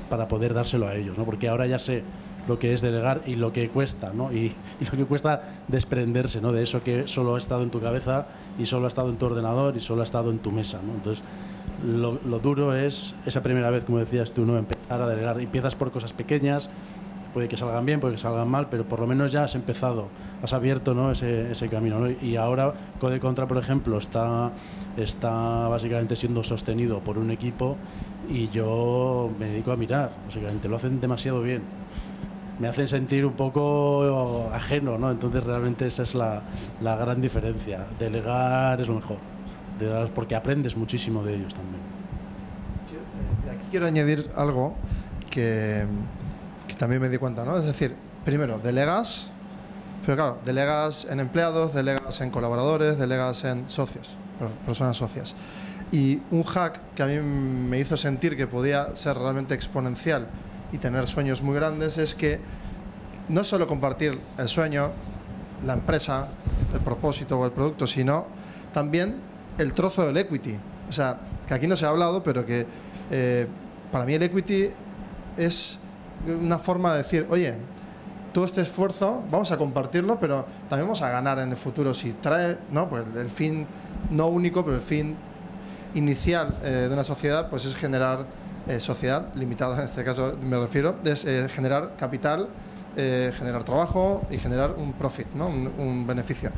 para poder dárselo a ellos, ¿no? Porque ahora ya sé lo que es delegar y lo que cuesta, ¿no? Y, y lo que cuesta desprenderse, ¿no? De eso que solo ha estado en tu cabeza y solo ha estado en tu ordenador y solo ha estado en tu mesa, ¿no? Entonces, lo, lo duro es esa primera vez, como decías tú, ¿no? Empezar a delegar. Empiezas por cosas pequeñas, puede que salgan bien, puede que salgan mal, pero por lo menos ya has empezado, has abierto ¿no? ese, ese camino. ¿no? Y ahora Code Contra, por ejemplo, está, está básicamente siendo sostenido por un equipo y yo me dedico a mirar, básicamente, lo hacen demasiado bien. Me hacen sentir un poco ajeno, ¿no? Entonces realmente esa es la, la gran diferencia. Delegar es lo mejor, Delegar porque aprendes muchísimo de ellos también. Eh, Aquí quiero añadir algo que, que también me di cuenta, ¿no? Es decir, primero, delegas, pero claro, delegas en empleados, delegas en colaboradores, delegas en socios, per- personas socias. Y un hack que a mí me hizo sentir que podía ser realmente exponencial y tener sueños muy grandes es que no solo compartir el sueño, la empresa, el propósito o el producto, sino también el trozo del equity. O sea, que aquí no se ha hablado, pero que eh, para mí el equity es una forma de decir, oye, todo este esfuerzo vamos a compartirlo, pero también vamos a ganar en el futuro. Si trae, ¿no? Pues el fin no único, pero el fin inicial eh, de una sociedad, pues es generar eh, sociedad, limitada en este caso me refiero, es eh, generar capital, eh, generar trabajo y generar un profit, ¿no? un, beneficio.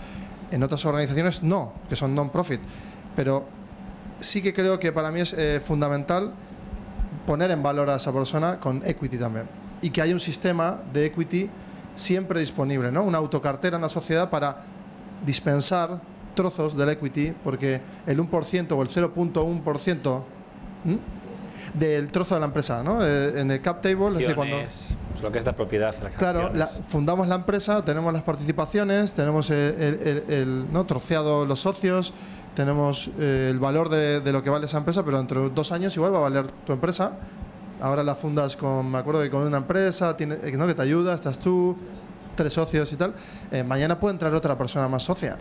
En otras organizaciones no, que son non-profit, pero sí que creo que para mí es eh, fundamental poner en valor a esa persona con equity también. Y que haya un sistema de equity siempre disponible, ¿no? Una autocartera en la sociedad para dispensar trozos del equity, porque el 1% o el 0.1% ¿m? Del trozo de la empresa, ¿no? Eh, en el cap table, es decir, cuando pues lo que es la propiedad. las Claro, la- fundamos la empresa, tenemos las participaciones, tenemos el, el- el- el, ¿no? troceado los socios, tenemos eh, el valor de, de lo que vale esa empresa, pero dentro de dos años igual va a valer tu empresa. Ahora la fundas con, me acuerdo que con una empresa tiene, eh, ¿no? que te ayuda, estás tú, tres socios y tal. Eh, mañana puede entrar otra persona más socia.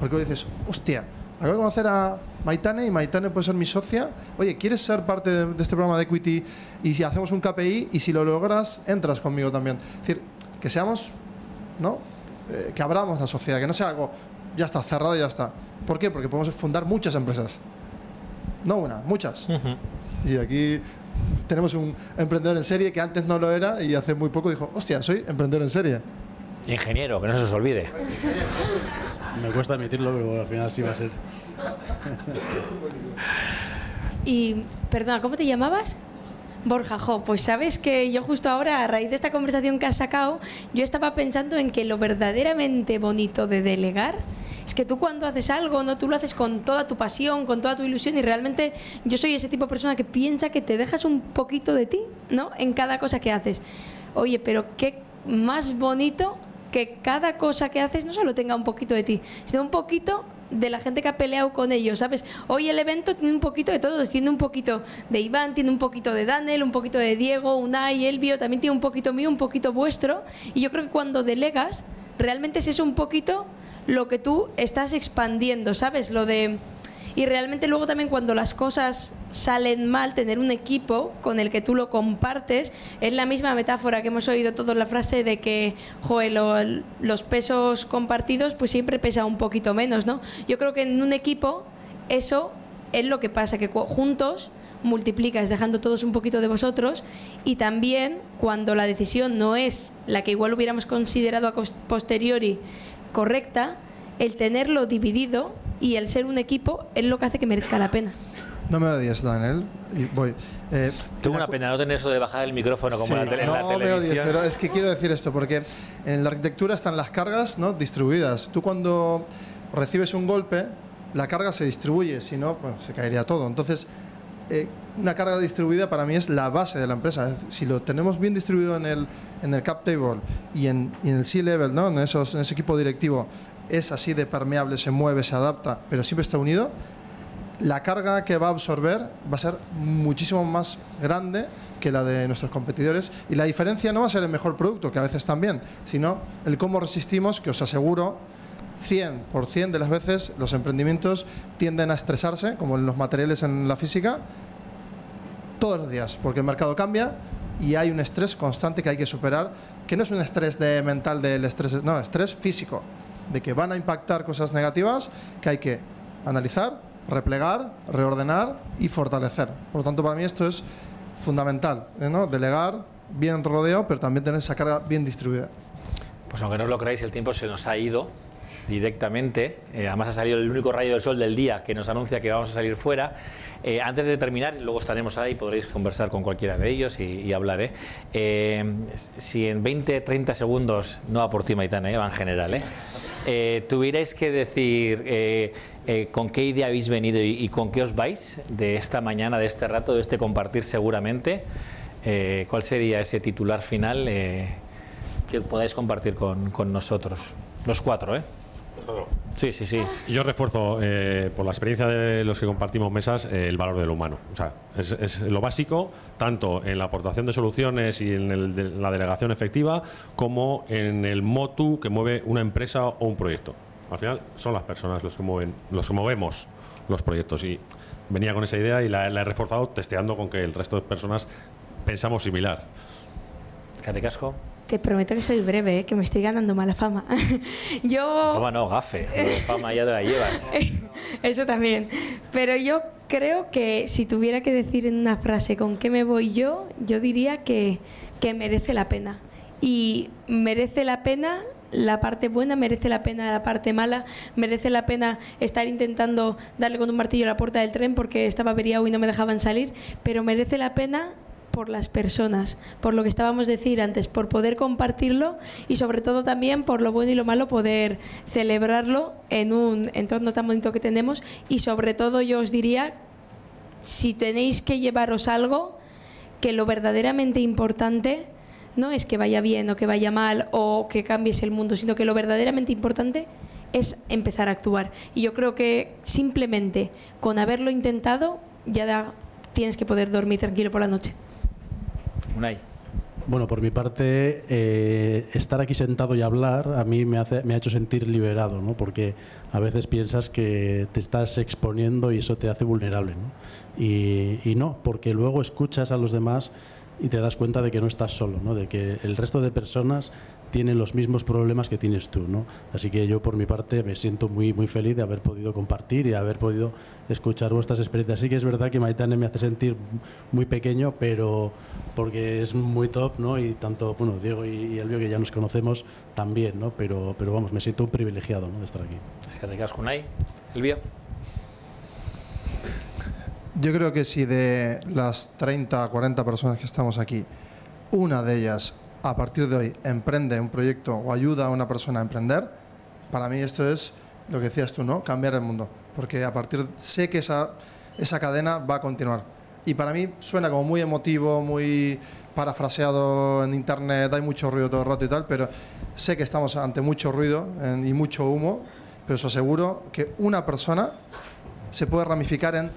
Porque dices, hostia, acabo de conocer a Maitane y Maitane puede ser mi socia. Oye, ¿quieres ser parte de, de este programa de Equity? Y si hacemos un KPI y si lo logras, entras conmigo también. Es decir, que seamos, ¿no? Eh, que abramos la sociedad, que no sea algo, ya está, cerrado y ya está. ¿Por qué? Porque podemos fundar muchas empresas. No una, muchas. Y aquí tenemos un emprendedor en serie que antes no lo era y hace muy poco dijo, hostia, soy emprendedor en serie. Ingeniero, que no se os olvide. Me cuesta admitirlo, pero al final sí va a ser. Y, perdona, ¿cómo te llamabas? Borja, jo, pues sabes que yo justo ahora, a raíz de esta conversación que has sacado, yo estaba pensando en que lo verdaderamente bonito de delegar es que tú cuando haces algo, no tú lo haces con toda tu pasión, con toda tu ilusión y realmente yo soy ese tipo de persona que piensa que te dejas un poquito de ti, ¿no? En cada cosa que haces. Oye, pero qué más bonito que cada cosa que haces no solo tenga un poquito de ti, sino un poquito de la gente que ha peleado con ellos, ¿sabes? Hoy el evento tiene un poquito de todos, tiene un poquito de Iván, tiene un poquito de Daniel, un poquito de Diego, Unai, Elvio, también tiene un poquito mío, un poquito vuestro, y yo creo que cuando delegas, realmente es un poquito lo que tú estás expandiendo, ¿sabes? Lo de... Y realmente luego también cuando las cosas salen mal, tener un equipo con el que tú lo compartes, es la misma metáfora que hemos oído todos la frase de que, joder, lo- los pesos compartidos pues siempre pesa un poquito menos, ¿no? Yo creo que en un equipo eso es lo que pasa, que juntos multiplicas dejando todos un poquito de vosotros y también cuando la decisión no es la que igual hubiéramos considerado a posteriori correcta, el tenerlo dividido y el ser un equipo es lo que hace que merezca la pena. No me odies, Daniel. Y voy. Eh, Tengo una pena no tener eso de bajar el micrófono como Sí, en la, tele- en la no me odies, televisión. pero es que quiero decir esto, porque en la arquitectura están las cargas ¿no? distribuidas. Tú cuando recibes un golpe, la carga se distribuye, si no, pues, se caería todo. Entonces, eh, una carga distribuida para mí es la base de la empresa. Es decir, si lo tenemos bien distribuido en el, en el cap table y en, y en el C-level, ¿no? en, esos, en ese equipo directivo, es así de permeable, se mueve, se adapta, pero siempre está unido, la carga que va a absorber va a ser muchísimo más grande que la de nuestros competidores. Y la diferencia no va a ser el mejor producto, que a veces también, sino el cómo resistimos, que os aseguro, 100% de las veces los emprendimientos tienden a estresarse, como en los materiales en la física, todos los días, porque el mercado cambia y hay un estrés constante que hay que superar, que no es un estrés de mental del estrés, no, estrés físico, de que van a impactar cosas negativas que hay que analizar, replegar, reordenar y fortalecer. Por lo tanto, para mí esto es fundamental, ¿eh? Delegar bien rodeo, pero también tener esa carga bien distribuida. Pues aunque no os lo creáis, el tiempo se nos ha ido directamente. Eh, además ha salido el único rayo del sol del día que nos anuncia que vamos a salir fuera. Eh, antes de terminar, luego estaremos ahí, podréis conversar con cualquiera de ellos y, y hablar. si en 20, 30 segundos, no va por ti Maitana, va en general. Eh, tuvierais que decir eh, eh, con qué idea habéis venido y, con qué os vais de esta mañana, de este rato, de este compartir seguramente, ¿cuál sería ese titular final? que podáis compartir con, con nosotros. Los cuatro, ¿eh? Sí, sí, sí. Yo refuerzo, eh, por la experiencia de los que compartimos mesas, eh, el valor del humano. O sea, es, es lo básico, tanto en la aportación de soluciones y en el de- la delegación efectiva, como en el motu que mueve una empresa o un proyecto. Al final son las personas los que mueven, los que movemos los proyectos. Y venía con esa idea y la, la he reforzado testeando con que el resto de personas pensamos similar. Caricasco. Te prometo que soy breve, ¿eh? que me estoy ganando mala fama. [LAUGHS] yo... Toma, no, gafe. [LAUGHS] Fama ya te la llevas. [LAUGHS] Eso también. Pero yo creo que si tuviera que decir en una frase con qué me voy yo, yo diría que, que merece la pena. Y merece la pena la parte buena, merece la pena la parte mala, merece la pena estar intentando darle con un martillo a la puerta del tren porque estaba averiado y no me dejaban salir, pero merece la pena por las personas, por lo que estábamos decir antes, por poder compartirlo y sobre todo también por lo bueno y lo malo poder celebrarlo en un entorno tan bonito que tenemos y sobre todo yo os diría si tenéis que llevaros algo que lo verdaderamente importante no es que vaya bien o que vaya mal o que cambies el mundo, sino que lo verdaderamente importante es empezar a actuar. Y yo creo que simplemente con haberlo intentado ya tienes que poder dormir tranquilo por la noche. Unai. Bueno, por mi parte, eh, estar aquí sentado y hablar a mí me, ha hecho sentir liberado, ¿no? porque a veces piensas que te estás exponiendo y eso te hace vulnerable. ¿no? Y, y no, porque luego escuchas a los demás y te das cuenta de que no estás solo, ¿no? de que el resto de personas tienen los mismos problemas que tienes tú. ¿no? Así que yo, por mi parte, me siento muy, muy feliz de haber podido compartir y haber podido escuchar vuestras experiencias. Sí que es verdad que Maitane me hace sentir muy pequeño, pero porque es muy top, ¿no? Y tanto, bueno, Diego y, y Elvio, que ya nos conocemos, también, ¿no? Pero, pero vamos, me siento un privilegiado, ¿no? De estar aquí. Es que Unai. Elvio. Yo creo que si de las 30 40 personas que estamos aquí, una de ellas a partir de hoy emprende un proyecto o ayuda a una persona a emprender, para mí esto es lo que decías tú, ¿no? Cambiar el mundo. Porque a partir sé que esa, esa cadena va a continuar. Y para mí suena como muy emotivo, muy parafraseado en internet, hay mucho ruido todo el rato y tal, pero sé que estamos ante mucho ruido y mucho humo, pero os aseguro que una persona se puede ramificar en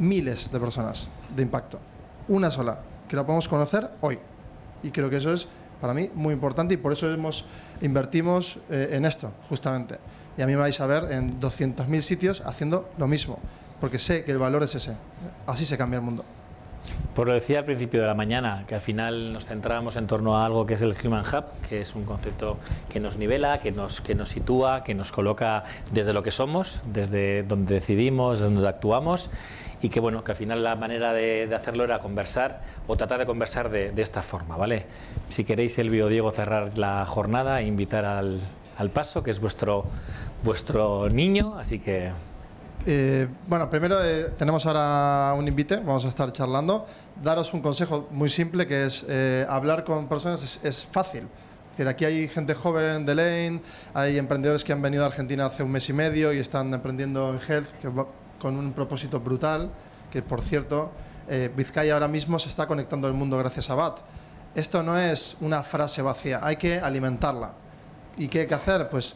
miles de personas de impacto. Una sola, que la podemos conocer hoy. Y creo que eso es para mí muy importante y por eso hemos, invertimos eh, en esto, justamente. Y a mí me vais a ver en 200.000 sitios haciendo lo mismo, porque sé que el valor es ese. Así se cambia el mundo. Pues lo decía al principio de la mañana, que al final nos centrábamos en torno a algo que es el Human Hub, que es un concepto que nos nivela, que nos, que nos sitúa, que nos coloca desde lo que somos, desde donde decidimos, desde donde actuamos, y que bueno, que al final la manera de, de hacerlo era conversar o tratar de conversar de, de esta forma, ¿vale? Si queréis, Elvio o Diego, cerrar la jornada e invitar al, al paso, que es vuestro, vuestro niño, así que Eh, bueno, primero eh, tenemos ahora un invite, vamos a estar charlando. Daros un consejo muy simple que es eh, hablar con personas es, es fácil. Decir, aquí hay gente joven de Lane, hay emprendedores que han venido a Argentina hace un mes y medio y están emprendiendo en Health que con un propósito brutal, que por cierto, eh, Vizcaya ahora mismo se está conectando al mundo gracias a BAT. Esto no es una frase vacía, hay que alimentarla. ¿Y qué hay que hacer? Pues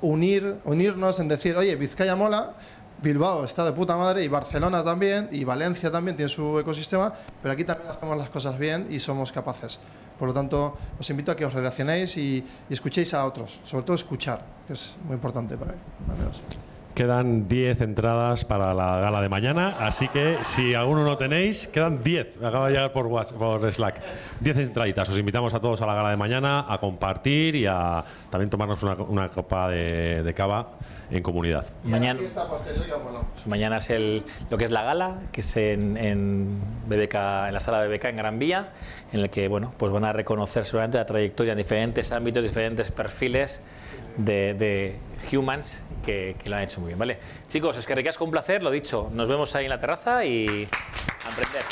unir, unirnos en decir, oye, Vizcaya mola, Bilbao está de puta madre y Barcelona también y Valencia también tiene su ecosistema, pero aquí también hacemos las cosas bien y somos capaces. Por lo tanto, os invito a que os relacionéis y, y escuchéis a otros, sobre todo escuchar, que es muy importante para mí, menos. Quedan 10 entradas para la gala de mañana, así que si alguno no tenéis, quedan 10. Me acaba de llegar por, WhatsApp, por Slack. 10 entraditas. Os invitamos a todos a la gala de mañana a compartir y a también tomarnos una, una copa de, de cava en comunidad. mañana... mañana es el, lo que es la gala, que es en, en, BBK, en la sala BBK en Gran Vía, en el que bueno, pues van a reconocer seguramente la trayectoria en diferentes ámbitos, diferentes perfiles de, de humans que, lo han hecho muy bien. ¿vale? Chicos, es que ricasco un placer, lo dicho, nos vemos ahí en la terraza y a emprender.